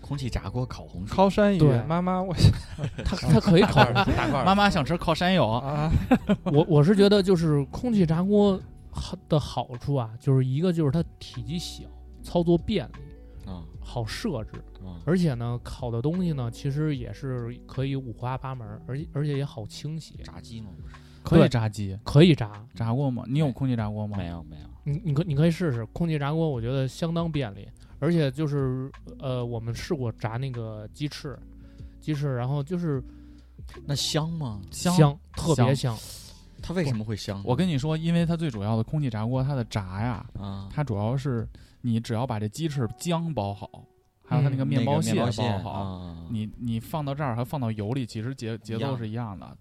[SPEAKER 5] 空气炸锅烤红薯，
[SPEAKER 3] 烤山芋
[SPEAKER 4] 对，
[SPEAKER 3] 妈妈我 (laughs)
[SPEAKER 4] 它它可以烤 (laughs)
[SPEAKER 2] 妈妈想吃烤山药，
[SPEAKER 3] 啊，(laughs)
[SPEAKER 4] 我我是觉得就是空气炸锅好的好处啊，就是一个就是它体积小，操作便利，
[SPEAKER 5] 啊
[SPEAKER 4] 好设置，
[SPEAKER 5] 啊，
[SPEAKER 4] 而且呢烤的东西呢其实也是可以五花八门，而且而且也好清洗，
[SPEAKER 5] 炸鸡吗？不是，
[SPEAKER 2] 可以炸鸡，
[SPEAKER 4] 可以炸。
[SPEAKER 2] 炸过吗？你有空气炸锅吗？
[SPEAKER 5] 没。有没有，
[SPEAKER 4] 你你可你可以试试空气炸锅，我觉得相当便利，而且就是呃我们试过炸那个鸡翅，鸡翅，然后就是
[SPEAKER 5] 那香吗？
[SPEAKER 4] 香，特别香。
[SPEAKER 5] 它为什么会香？
[SPEAKER 2] 我跟你说，因为它最主要的空气炸锅，它的炸呀，
[SPEAKER 5] 啊，
[SPEAKER 2] 它主要是你只要把这鸡翅浆包好，还有它那个
[SPEAKER 4] 嗯
[SPEAKER 2] 面包屑
[SPEAKER 5] 面包
[SPEAKER 2] 好，
[SPEAKER 5] 啊，
[SPEAKER 2] 你你放到这儿和放到油里，其实节节奏是一样的。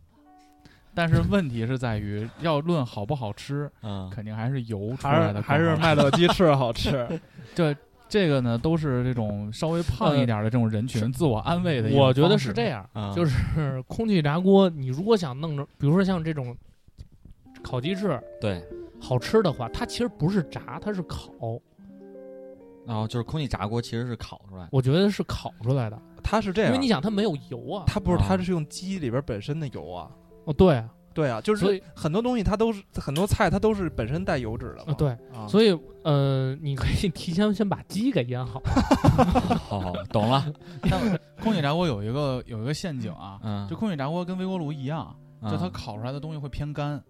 [SPEAKER 2] 但是问题是在于，要论好不好吃，
[SPEAKER 5] 嗯。
[SPEAKER 2] 肯定还是油出来的
[SPEAKER 3] 还是麦乐鸡翅好吃。(laughs)
[SPEAKER 2] 这这个呢，都是这种稍微胖一点的这种人群自我安慰的
[SPEAKER 4] 我觉得是。这样，
[SPEAKER 5] 啊
[SPEAKER 4] 就是空气炸锅，你如果想弄着，比如说像这种烤鸡翅
[SPEAKER 5] 对，
[SPEAKER 4] 好吃的话，它其实不是炸，它是烤，
[SPEAKER 5] 然后就是空气炸锅其实是烤出来的，
[SPEAKER 4] 我觉得是烤出来的，
[SPEAKER 3] 它是这样，
[SPEAKER 4] 因为你想它没有油啊。
[SPEAKER 3] 它不是，
[SPEAKER 5] 啊。
[SPEAKER 3] 它是用鸡里边本身的油啊。
[SPEAKER 4] 哦，对啊，
[SPEAKER 3] 对啊，就是
[SPEAKER 4] 所以
[SPEAKER 3] 很多东西它都是很多菜它都是本身带油脂的嘛。
[SPEAKER 4] 啊对，
[SPEAKER 3] 啊，
[SPEAKER 4] 所以呃，你可以提前先把鸡给腌好。(laughs)
[SPEAKER 5] 好好懂了，
[SPEAKER 2] 但空气炸锅有一个有一个陷阱啊，
[SPEAKER 5] 嗯，
[SPEAKER 2] 就空气炸锅跟微波炉一样，就它
[SPEAKER 5] 嗯
[SPEAKER 2] 烤出来的东西会偏干。
[SPEAKER 5] 啊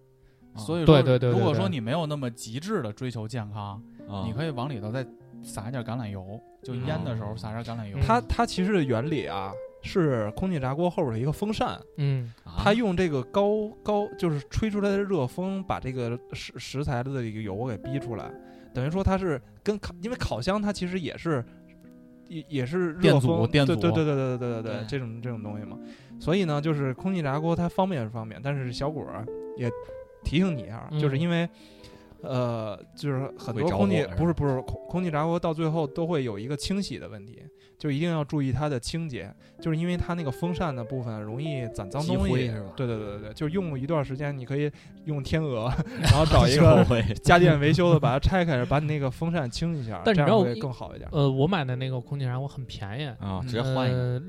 [SPEAKER 2] 所以说，
[SPEAKER 4] 对对对对对
[SPEAKER 2] 如果说你没有那么极致的追求健康，
[SPEAKER 5] 啊
[SPEAKER 2] 你可以往里头再撒一点橄榄油，就腌的时候撒点橄榄油。
[SPEAKER 3] 它它其实的原理啊是空气炸锅后边的一个风扇，
[SPEAKER 4] 嗯，
[SPEAKER 5] 啊。
[SPEAKER 3] 它用这个高高就是吹出来的热风把这个食食材的这个油给逼出来，等于说它是跟烤，因为烤箱它其实也是也也是热
[SPEAKER 2] 电阻
[SPEAKER 3] 风，
[SPEAKER 2] 电阻。
[SPEAKER 3] 对对对对对对对对
[SPEAKER 5] 对。
[SPEAKER 3] 这种这种东西嘛，所以呢，就是空气炸锅它方便是方便，但是小果儿也提醒你一下，
[SPEAKER 4] 嗯。
[SPEAKER 3] 就是因为。呃，就是很多空气不是不是空空气炸锅到最后都会有一个清洗的问题，就一定要注意它的清洁，就是因为它那个风扇的部分容易攒脏东西，
[SPEAKER 5] 是吧
[SPEAKER 3] 对对对对对，就用一段时间，你可以用天鹅，(laughs) 然后找一个家电维修的把它拆开，把你那个风扇清一下，这样会更好一点。
[SPEAKER 4] 呃，我买的那个空气炸锅很便宜，
[SPEAKER 5] 啊，直接换一个
[SPEAKER 4] 呃，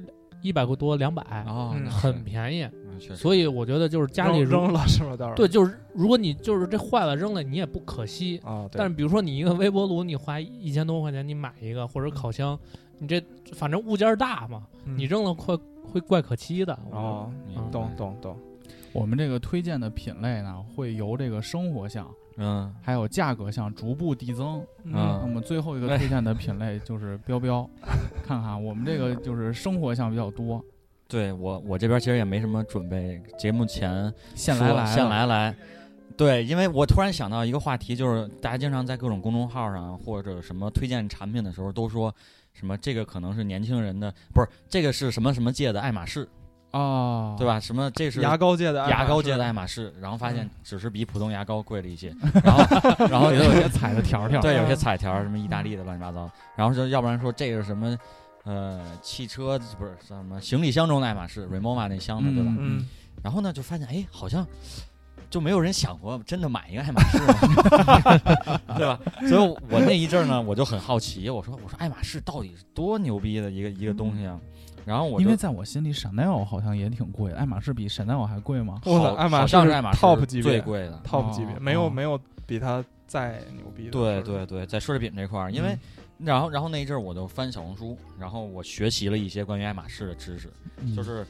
[SPEAKER 4] 一百块多，两百，
[SPEAKER 5] 哦，
[SPEAKER 3] 嗯
[SPEAKER 5] 那
[SPEAKER 4] 很便宜。
[SPEAKER 5] 嗯确实，
[SPEAKER 4] 所以我觉得就是家里
[SPEAKER 3] 扔
[SPEAKER 4] 如
[SPEAKER 3] 扔了是吧？到时候
[SPEAKER 4] 对，就是如果你就是这坏了扔了，你也不可惜。
[SPEAKER 3] 啊，对
[SPEAKER 4] 但是比如说你一个微波炉，你花一千多块钱你买一个，或者烤箱，你这反正物件儿大嘛，
[SPEAKER 3] 嗯
[SPEAKER 4] 你扔了会会怪可惜的。
[SPEAKER 3] 哦，懂懂懂，
[SPEAKER 2] 我们这个推荐的品类呢，会由这个生活项
[SPEAKER 5] 嗯
[SPEAKER 2] 还有价格项逐步递增。
[SPEAKER 5] 嗯
[SPEAKER 2] 那么最后一个推荐的品类 (laughs) 就是标标，看看我们这个就是生活项比较多，
[SPEAKER 5] 对我我这边其实也没什么准备，节目前说
[SPEAKER 2] 现来来
[SPEAKER 5] 现来来。对，因为我突然想到一个话题，就是大家经常在各种公众号上或者什么推荐产品的时候，都说什么这个可能是年轻人的，不是这个是什么什么界的爱马仕，
[SPEAKER 2] 啊，
[SPEAKER 5] 对？吧？什么这是
[SPEAKER 3] 牙膏界的爱马仕
[SPEAKER 5] 牙膏界的爱马仕，然后发现
[SPEAKER 3] 嗯
[SPEAKER 5] 只是比普通牙膏贵了一些，(laughs) 然后然后
[SPEAKER 2] 里头有些彩的条条，
[SPEAKER 5] 对，有些彩条，什么意大利的乱七八糟，然后说要不然说这个是什么，呃，汽车不是什么行李箱中的爱马仕 Remova 那箱子，对吧？
[SPEAKER 2] 嗯
[SPEAKER 3] 嗯，
[SPEAKER 5] 然后呢，就发现哎，好像就没有人想过真的买一个爱马仕嘛，(laughs) 对吧？所以我那一阵儿呢，我就很好奇，我说我说爱马仕到底是多牛逼的一个一个东西啊？然后我
[SPEAKER 2] 因为在我心里，Chanel 好像也挺贵的，爱马仕比 Chanel 还贵吗？
[SPEAKER 3] 我操
[SPEAKER 5] 好好
[SPEAKER 3] 爱马仕是
[SPEAKER 5] 像是爱马仕
[SPEAKER 3] top 级别
[SPEAKER 5] 最贵的。
[SPEAKER 3] top 级别，
[SPEAKER 2] 哦
[SPEAKER 3] 没有
[SPEAKER 2] 哦
[SPEAKER 3] 没有比它再牛逼的。
[SPEAKER 5] 对对对，在奢侈品这块儿，因为
[SPEAKER 3] 嗯。
[SPEAKER 5] 然后然后那一阵儿我就翻小红书，然后我学习了一些关于爱马仕的知识，
[SPEAKER 2] 嗯。
[SPEAKER 5] 就是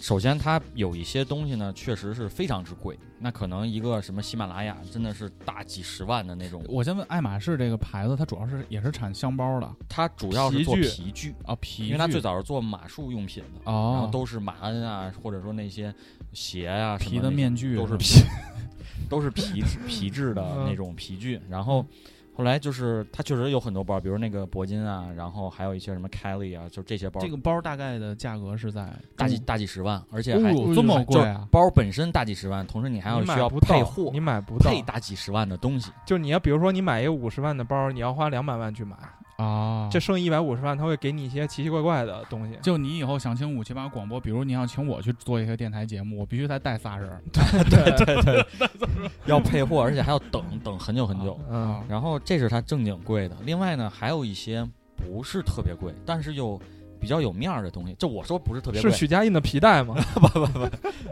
[SPEAKER 5] 首先它有一些东西呢，确实是非常之贵，那可能一个什么喜马拉雅真的是大几十万的那种，
[SPEAKER 2] 我先问，爱马仕这个牌子，它主要是也是产箱包的？
[SPEAKER 5] 它主要是做
[SPEAKER 3] 皮具
[SPEAKER 2] 啊，皮具，
[SPEAKER 5] 因为它最早是做马术用品的，然后
[SPEAKER 2] 哦，
[SPEAKER 5] 都是马鞍啊，或者说那些鞋啊，
[SPEAKER 2] 皮的面具
[SPEAKER 5] 都是
[SPEAKER 2] 是
[SPEAKER 5] 皮，(laughs) 都是皮质皮质的
[SPEAKER 3] 嗯
[SPEAKER 5] 那种皮具。然后后来就是它确实有很多包，比如那个铂金啊，然后还有一些什么 Kelly 啊，就这些包，
[SPEAKER 2] 这个包大概的价格是在
[SPEAKER 5] 大几大几十万，而且还
[SPEAKER 2] 哦这么贵啊！
[SPEAKER 5] 包本身大几十万，同时你还要需要配货
[SPEAKER 3] 你，买不到
[SPEAKER 5] 配。大几十万的东西。
[SPEAKER 3] 就你要比如说你买一个五十万的包，你要花两百万去买，
[SPEAKER 2] 啊，
[SPEAKER 3] 这剩一百五十万，他会给你一些奇奇怪怪的东西。
[SPEAKER 2] 就你以后想请五七八广播，比如你要请我去做一个电台节目，我必须再带仨人对
[SPEAKER 3] 对对对，(laughs)
[SPEAKER 5] 要配货，而且还要等等很久很久。
[SPEAKER 3] 嗯，
[SPEAKER 5] 然后这是它正经贵的，另外呢还有一些不是特别贵，但是又比较有面儿的东西。就我说不是特别贵是，
[SPEAKER 3] 许家印的皮带吗？(laughs)
[SPEAKER 5] 不不不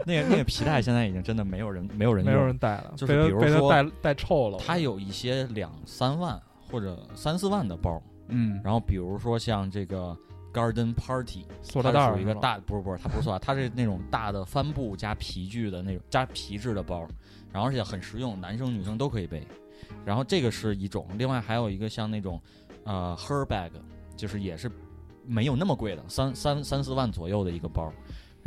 [SPEAKER 5] 那个那个皮带现在已经真的没有人没有人
[SPEAKER 3] 没有人带了，
[SPEAKER 5] 就是比如说
[SPEAKER 3] 被他带带臭了。
[SPEAKER 5] 他有一些两三万或者三四万的包，
[SPEAKER 2] 嗯，
[SPEAKER 5] 然后比如说像这个 Garden Party，它
[SPEAKER 3] 塑料袋儿
[SPEAKER 5] 一个大，不是不是，它不是塑料，它是那种大的帆布加皮具的那种加皮质的包，然后而且很实用，男生女生都可以背。然后这个是一种，另外还有一个像那种呃 her bag，就是也是没有那么贵的，三三三四万左右的一个包。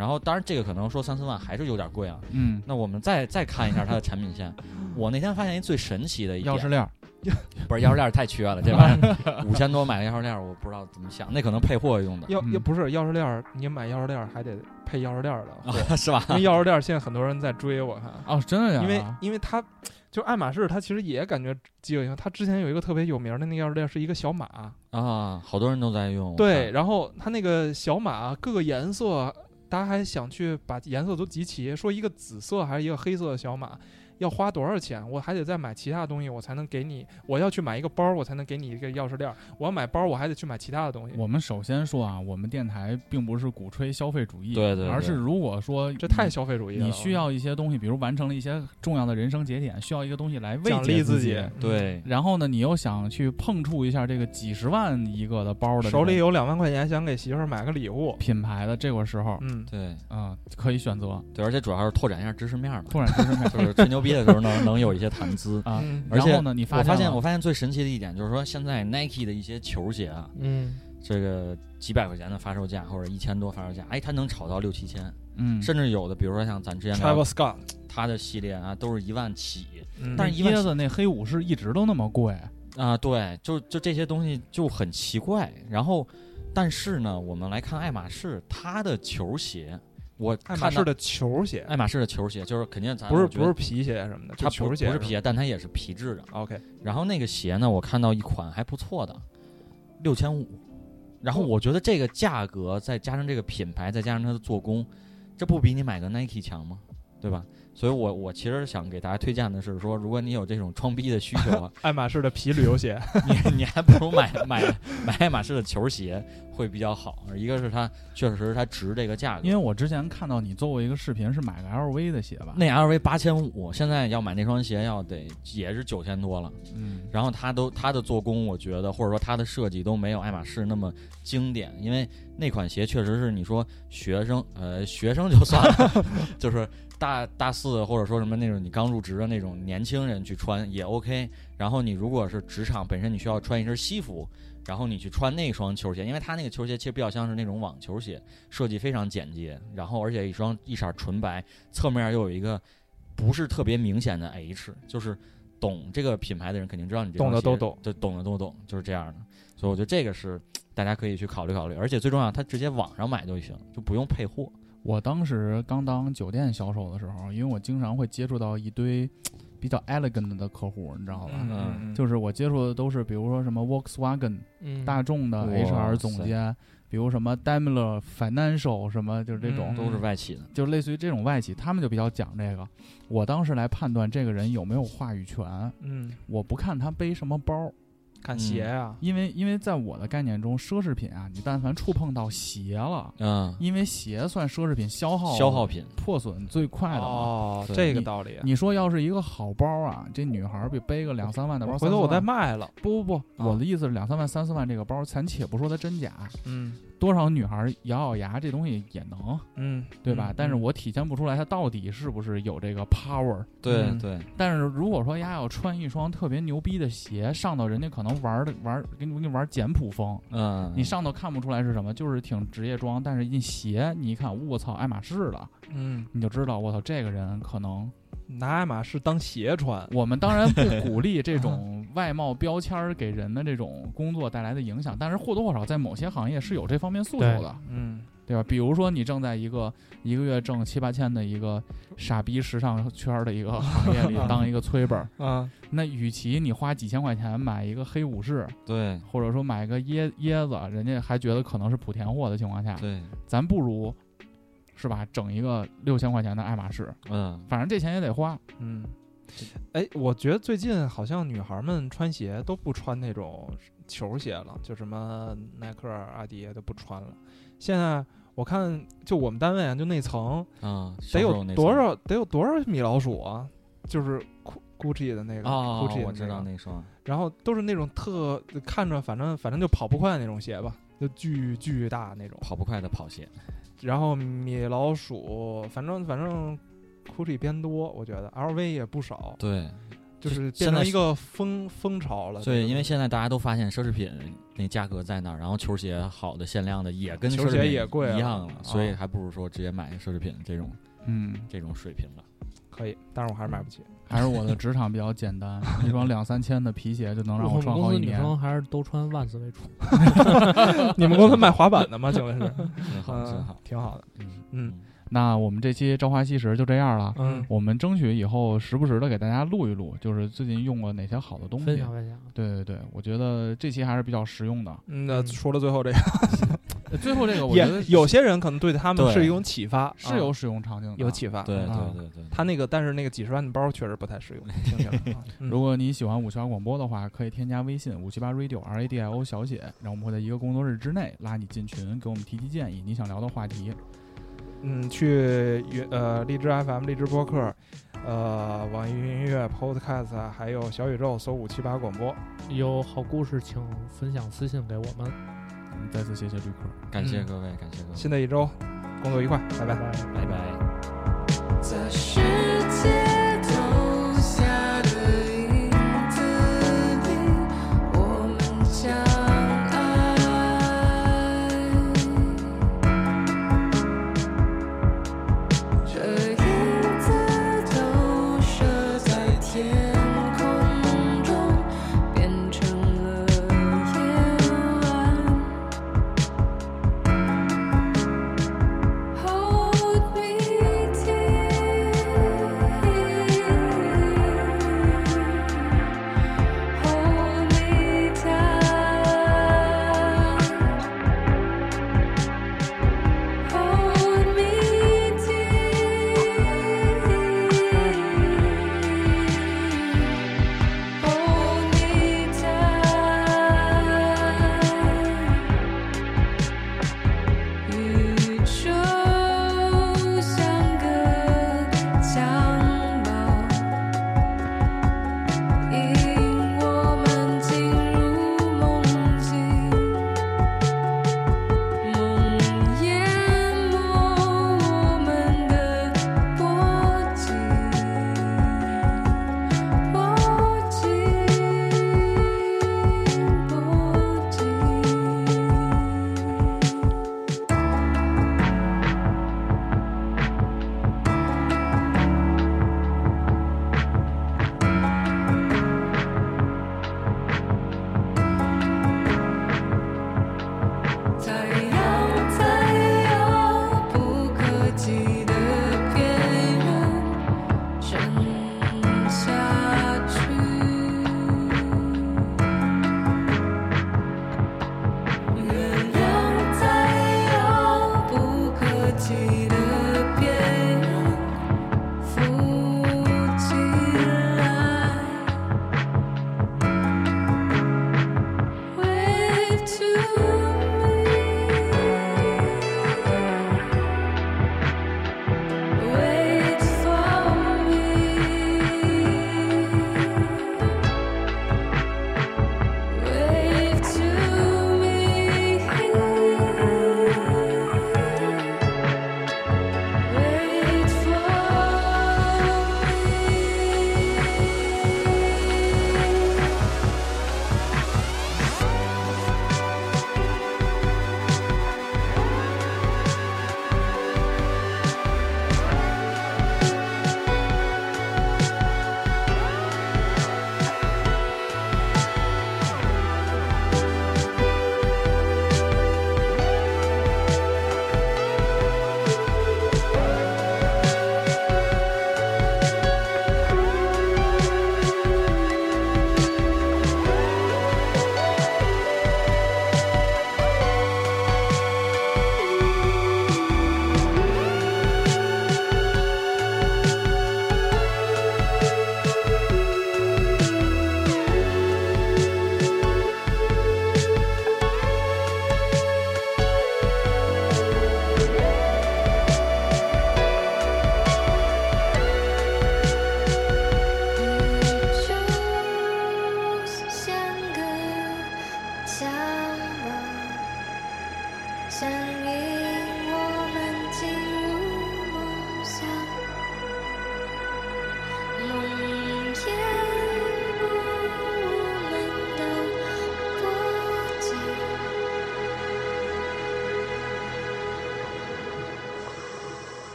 [SPEAKER 5] 然后当然这个可能说三四万还是有点贵啊。
[SPEAKER 2] 嗯，
[SPEAKER 5] 那我们再再看一下它的产品线。(laughs) 我那天发现一最神奇的一，
[SPEAKER 2] 钥匙链儿 (laughs)
[SPEAKER 5] 不是钥匙链儿太缺了，这玩意儿五千多买个钥匙链儿，我不知道怎么想，那可能配货用的
[SPEAKER 3] 要
[SPEAKER 2] 嗯
[SPEAKER 3] 要不是钥匙链儿，你买钥匙链儿还得配钥匙链儿的，
[SPEAKER 5] 啊，是吧？
[SPEAKER 3] 因为钥匙链儿现在很多人在追，我看。
[SPEAKER 2] 哦，真的呀？
[SPEAKER 3] 因为因为它就爱马仕，它其实也感觉饥饿营销。它之前有一个特别有名的那个钥匙链是一个小马，
[SPEAKER 5] 啊，好多人都在用。
[SPEAKER 3] 对，，然后它那个小马各个颜色，大家还想去把颜色都集齐，说一个紫色还是一个黑色的小马。要花多少钱？我还得再买其他东西，我才能给你。我要去买一个包，我才能给你一个钥匙链儿。我要买包，我还得去买其他的东西。
[SPEAKER 2] 我们首先说啊，我们电台并不是鼓吹消费主义，
[SPEAKER 5] 对对对
[SPEAKER 2] 而是如果说
[SPEAKER 3] 这太消费主义了。
[SPEAKER 2] 你需要一些东西，比如完成了一些重要的人生节点，需要一个东西来慰
[SPEAKER 3] 奖
[SPEAKER 2] 藉自
[SPEAKER 3] 励己，
[SPEAKER 5] 对，
[SPEAKER 2] 然后呢，你又想去碰触一下这个几十万一个的包的
[SPEAKER 3] 手里有两万块钱，想给媳妇儿买个礼物。
[SPEAKER 2] 品牌的这个时候，
[SPEAKER 3] 嗯，
[SPEAKER 5] 对
[SPEAKER 2] 啊、可以选择
[SPEAKER 5] 对，而且主要是拓展一下知识面儿嘛，
[SPEAKER 2] 拓展知识面
[SPEAKER 5] 就是吹牛逼的时候能 (laughs) 能有一些谈资。
[SPEAKER 2] 啊。
[SPEAKER 3] 嗯
[SPEAKER 5] 而且
[SPEAKER 2] 然后呢，你
[SPEAKER 5] 我发现，我发现最神奇的一点就是说，现在 Nike 的一些球鞋啊，
[SPEAKER 4] 嗯，
[SPEAKER 5] 这个几百块钱的发售价或者一千多发售价，哎，它能炒到六七千，
[SPEAKER 2] 嗯，
[SPEAKER 5] 甚至有的，比如说像咱之前聊
[SPEAKER 3] Travis Scott，
[SPEAKER 5] 它的系列啊，都是一万起
[SPEAKER 3] 嗯
[SPEAKER 5] 但是
[SPEAKER 2] 椰子那黑武士一直都那么贵，
[SPEAKER 5] 啊，对，就就这些东西就很奇怪。然后，但是呢，我们来看爱马仕，它的球鞋，我
[SPEAKER 3] 爱马仕的球鞋，
[SPEAKER 5] 爱马仕的球鞋，就是肯定咱
[SPEAKER 3] 不是不是皮鞋什么的，就
[SPEAKER 5] 它不
[SPEAKER 3] 球鞋
[SPEAKER 5] 不是皮鞋，但它也是皮质的。
[SPEAKER 3] OK，
[SPEAKER 5] 然后那个鞋呢，我看到一款还不错的，六千五。然后我觉得这个价格，再加上这个品牌，再加上它的做工，这不比你买个 Nike 强吗？对吧？所以我我其实想给大家推荐的是说，如果你有这种装逼的需求啊，
[SPEAKER 3] 爱马仕的皮旅游鞋，
[SPEAKER 5] 你你还不如买买买爱马仕的球鞋会比较好。一个是它确实它值这个价格，
[SPEAKER 2] 因为我之前看到你做过一个视频，是买个 LV 的鞋吧？
[SPEAKER 5] 那 LV 八千五，现在要买那双鞋要得也是九千多了。
[SPEAKER 2] 嗯，
[SPEAKER 5] 然后它都它的做工，我觉得或者说它的设计都没有爱马仕那么经典，因为那款鞋确实是你说学生呃学生就算了，(laughs) 就是大大四或者说什么那种你刚入职的那种年轻人去穿也 OK。然后你如果是职场本身你需要穿一身西服，然后你去穿那双球鞋，因为它那个球鞋其实比较像是那种网球鞋，设计非常简洁，然后而且一双一色纯白，侧面又有一个不是特别明显的 H，就是懂这个品牌的人肯定知道你
[SPEAKER 3] 懂的都懂，
[SPEAKER 5] 就懂的都懂，就是这样的。所以我觉得这个是大家可以去考虑考虑，而且最重要，它直接网上买就行，就不用配货。
[SPEAKER 2] 我当时刚当酒店销售的时候，因为我经常会接触到一堆比较 elegant 的客户，你知道吧？
[SPEAKER 3] 嗯，
[SPEAKER 2] 就是我接触的都是，比如说什么 Volkswagen
[SPEAKER 4] 嗯，
[SPEAKER 2] 大众的 HR 总监，比如什么 Daimler Financial 什么，就是这种，
[SPEAKER 3] 嗯
[SPEAKER 5] 都是外企的，
[SPEAKER 2] 就类似于这种外企，他们就比较讲这个。我当时来判断这个人有没有话语权，
[SPEAKER 3] 嗯，
[SPEAKER 2] 我不看他背什么包，
[SPEAKER 3] 看鞋啊，
[SPEAKER 2] 因为因为在我的概念中，奢侈品啊，你但凡触碰到鞋了，
[SPEAKER 5] 嗯，
[SPEAKER 2] 因为鞋算奢侈品消耗
[SPEAKER 5] 消耗品，
[SPEAKER 2] 破损最快的嘛。
[SPEAKER 3] 哦，这个道理。
[SPEAKER 2] 你说要是一个好包啊，这女孩儿比背个两三万的包，
[SPEAKER 3] 回头我再卖了，
[SPEAKER 2] 不不不，
[SPEAKER 3] 啊
[SPEAKER 2] 我的意思是两三万、三四万这个包，咱且不说它真假，
[SPEAKER 3] 嗯
[SPEAKER 2] 多少女孩儿咬咬牙这东西也能，
[SPEAKER 3] 嗯，
[SPEAKER 2] 对吧？
[SPEAKER 3] 嗯
[SPEAKER 2] 但是我体现不出来她到底是不是有这个 power。
[SPEAKER 3] 嗯
[SPEAKER 5] 对对，
[SPEAKER 2] 但是如果说丫要穿一双特别牛逼的鞋，上头人家可能玩的玩给你给你玩简朴风，
[SPEAKER 5] 嗯，
[SPEAKER 2] 你上头看不出来是什么，就是挺职业装，但是一鞋你一看，我操，爱马仕了，
[SPEAKER 3] 嗯，
[SPEAKER 2] 你就知道我操这个人可能。
[SPEAKER 3] 拿爱马仕当鞋穿，
[SPEAKER 2] 我们当然不 (laughs) 鼓励这种外貌标签儿给人的这种工作带来的影响，但是或多或少在某些行业是有这方面诉求的，
[SPEAKER 3] 嗯。
[SPEAKER 2] 对吧？比如说你正在一个一个月挣七八千的一个傻逼时尚圈儿的一个行业里 (laughs) 当一个催本儿，
[SPEAKER 3] 啊，
[SPEAKER 2] 那与其你花几千块钱买一个黑武士，
[SPEAKER 5] 对
[SPEAKER 2] 或者说买个椰椰子，人家还觉得可能是莆田货的情况下，
[SPEAKER 5] 对，
[SPEAKER 2] 咱不如是吧，整一个六千块钱的爱马仕，
[SPEAKER 5] 嗯，
[SPEAKER 2] 反正这钱也得花。
[SPEAKER 3] 嗯，哎，我觉得最近好像女孩们穿鞋都不穿那种球鞋了，就什么耐克、阿迪都不穿了。现在我看，就我们单位啊，就那层
[SPEAKER 5] 啊，
[SPEAKER 3] 得有多少得有多少米老鼠啊？就是 Gu- Gucci 的那个
[SPEAKER 5] 哦
[SPEAKER 3] ，Gucci 的
[SPEAKER 5] 我知道那双，
[SPEAKER 3] 然后都是那种特看着反正反正就跑不快那种鞋吧，就巨巨大那种。
[SPEAKER 5] 跑不快的跑鞋，
[SPEAKER 3] 然后米老鼠，反正反正 Gucci 偏多，我觉得 LV 也不少，
[SPEAKER 5] 对
[SPEAKER 3] 就是
[SPEAKER 5] 现在是
[SPEAKER 3] 变成一个风风潮了。
[SPEAKER 5] 对，因为现在大家都发现奢侈品那价格在那儿，然后球鞋好的限量的也跟
[SPEAKER 3] 球鞋
[SPEAKER 5] 奢侈品
[SPEAKER 3] 也贵
[SPEAKER 5] 一样了，所以
[SPEAKER 3] 啊
[SPEAKER 5] 还不如说直接买奢侈品这种
[SPEAKER 2] 嗯，
[SPEAKER 5] 这种水平了。
[SPEAKER 3] 可以，但是我还是买不起。
[SPEAKER 2] 还是我的职场比较简单，(laughs) 一双两三千的皮鞋就能让我
[SPEAKER 4] 我们公司女
[SPEAKER 2] 穿好几年。
[SPEAKER 4] 生还是都穿万斯为主。(laughs)
[SPEAKER 3] 你们公司卖滑板的吗？请问是？
[SPEAKER 5] 真好，真
[SPEAKER 3] 嗯
[SPEAKER 5] 好，，
[SPEAKER 3] 挺好的。
[SPEAKER 5] 嗯
[SPEAKER 3] 嗯
[SPEAKER 2] 那我们这期朝花夕拾就这样了。
[SPEAKER 3] 嗯
[SPEAKER 2] 我们争取以后时不时的给大家录一录，就是最近用过哪些好的东西
[SPEAKER 4] 分享。分享。
[SPEAKER 2] 对对对，我觉得这期还是比较实用的。
[SPEAKER 3] 嗯，那
[SPEAKER 4] 嗯
[SPEAKER 3] 除了最后这 (laughs) 个，
[SPEAKER 2] 呃最后这个，我觉得
[SPEAKER 3] 也有些人可能对他们是一种启发，啊
[SPEAKER 2] 是有使用场景的。
[SPEAKER 3] 有启发。
[SPEAKER 5] 对对
[SPEAKER 2] 啊
[SPEAKER 5] 对对，
[SPEAKER 3] 他那个，但是那个几十万的包确实不太实用，听起来。(laughs) 啊嗯
[SPEAKER 2] 如果你喜欢五七八广播的话，可以添加微信五七八 radio r a d i o 小写，然后我们会在一个工作日之内拉你进群，给我们提提建议，你想聊的话题。
[SPEAKER 3] 嗯，去云呃荔枝 FM、荔枝播客、呃网易云音乐、Podcast，还有小宇宙搜五七八广播。
[SPEAKER 4] 有好故事请分享私信给我们。
[SPEAKER 2] 嗯，再次谢谢旅客。
[SPEAKER 3] 嗯
[SPEAKER 5] 感谢各位，感谢各位，
[SPEAKER 3] 新的一周工作愉快，拜拜。
[SPEAKER 4] 拜拜。
[SPEAKER 5] 拜拜。
[SPEAKER 1] 在世